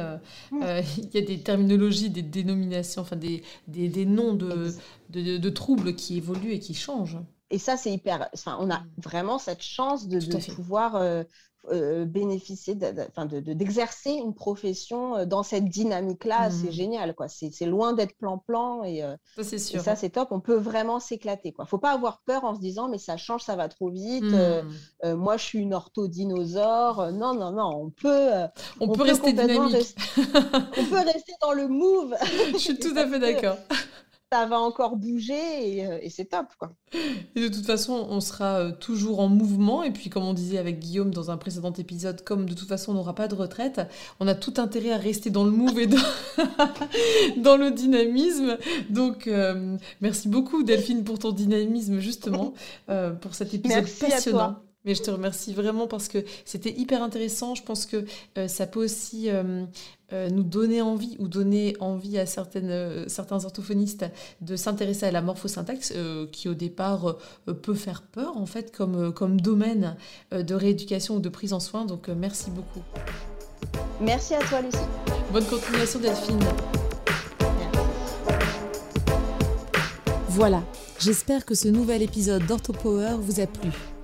S1: Mmh. Il y a des terminologies, des dénominations, enfin des, des, noms de, de, troubles qui évoluent et qui changent.
S2: Et ça, c'est hyper. Enfin, on a vraiment cette chance de, de pouvoir euh, bénéficier d'exercer de, une profession euh, dans cette dynamique-là, c'est mmh. génial. quoi. C'est loin d'être plan-plan et, euh, ça, c'est top. On peut vraiment s'éclater. Il ne faut pas avoir peur en se disant, mais ça change, ça va trop vite. Mmh. moi, je suis une orthodinosaure. non, non, non. On peut,
S1: on, peut, rester dynamique.
S2: on peut rester dans le move.
S1: je suis tout à fait d'accord
S2: ça va encore bouger euh, et, c'est top. Quoi.
S1: Et de toute façon, on sera euh, toujours en mouvement. Et puis, comme on disait avec Guillaume dans un précédent épisode, comme de toute façon, on n'aura pas de retraite, on a tout intérêt à rester dans le move et dans, dans le dynamisme. Donc, euh, merci beaucoup, Delphine, pour ton dynamisme, justement, pour cet épisode passionnant. Mais je te remercie vraiment parce que c'était hyper intéressant. Je pense que ça peut aussi euh, nous donner envie ou donner envie à certaines, euh, certains orthophonistes de s'intéresser à la morphosyntaxe euh, qui au départ peut faire peur en fait comme, comme domaine de rééducation ou de prise en soin. Donc merci beaucoup.
S2: Merci à toi Lucie.
S1: Bonne continuation Delphine. Voilà, j'espère que ce nouvel épisode d'OrthoPower vous a plu.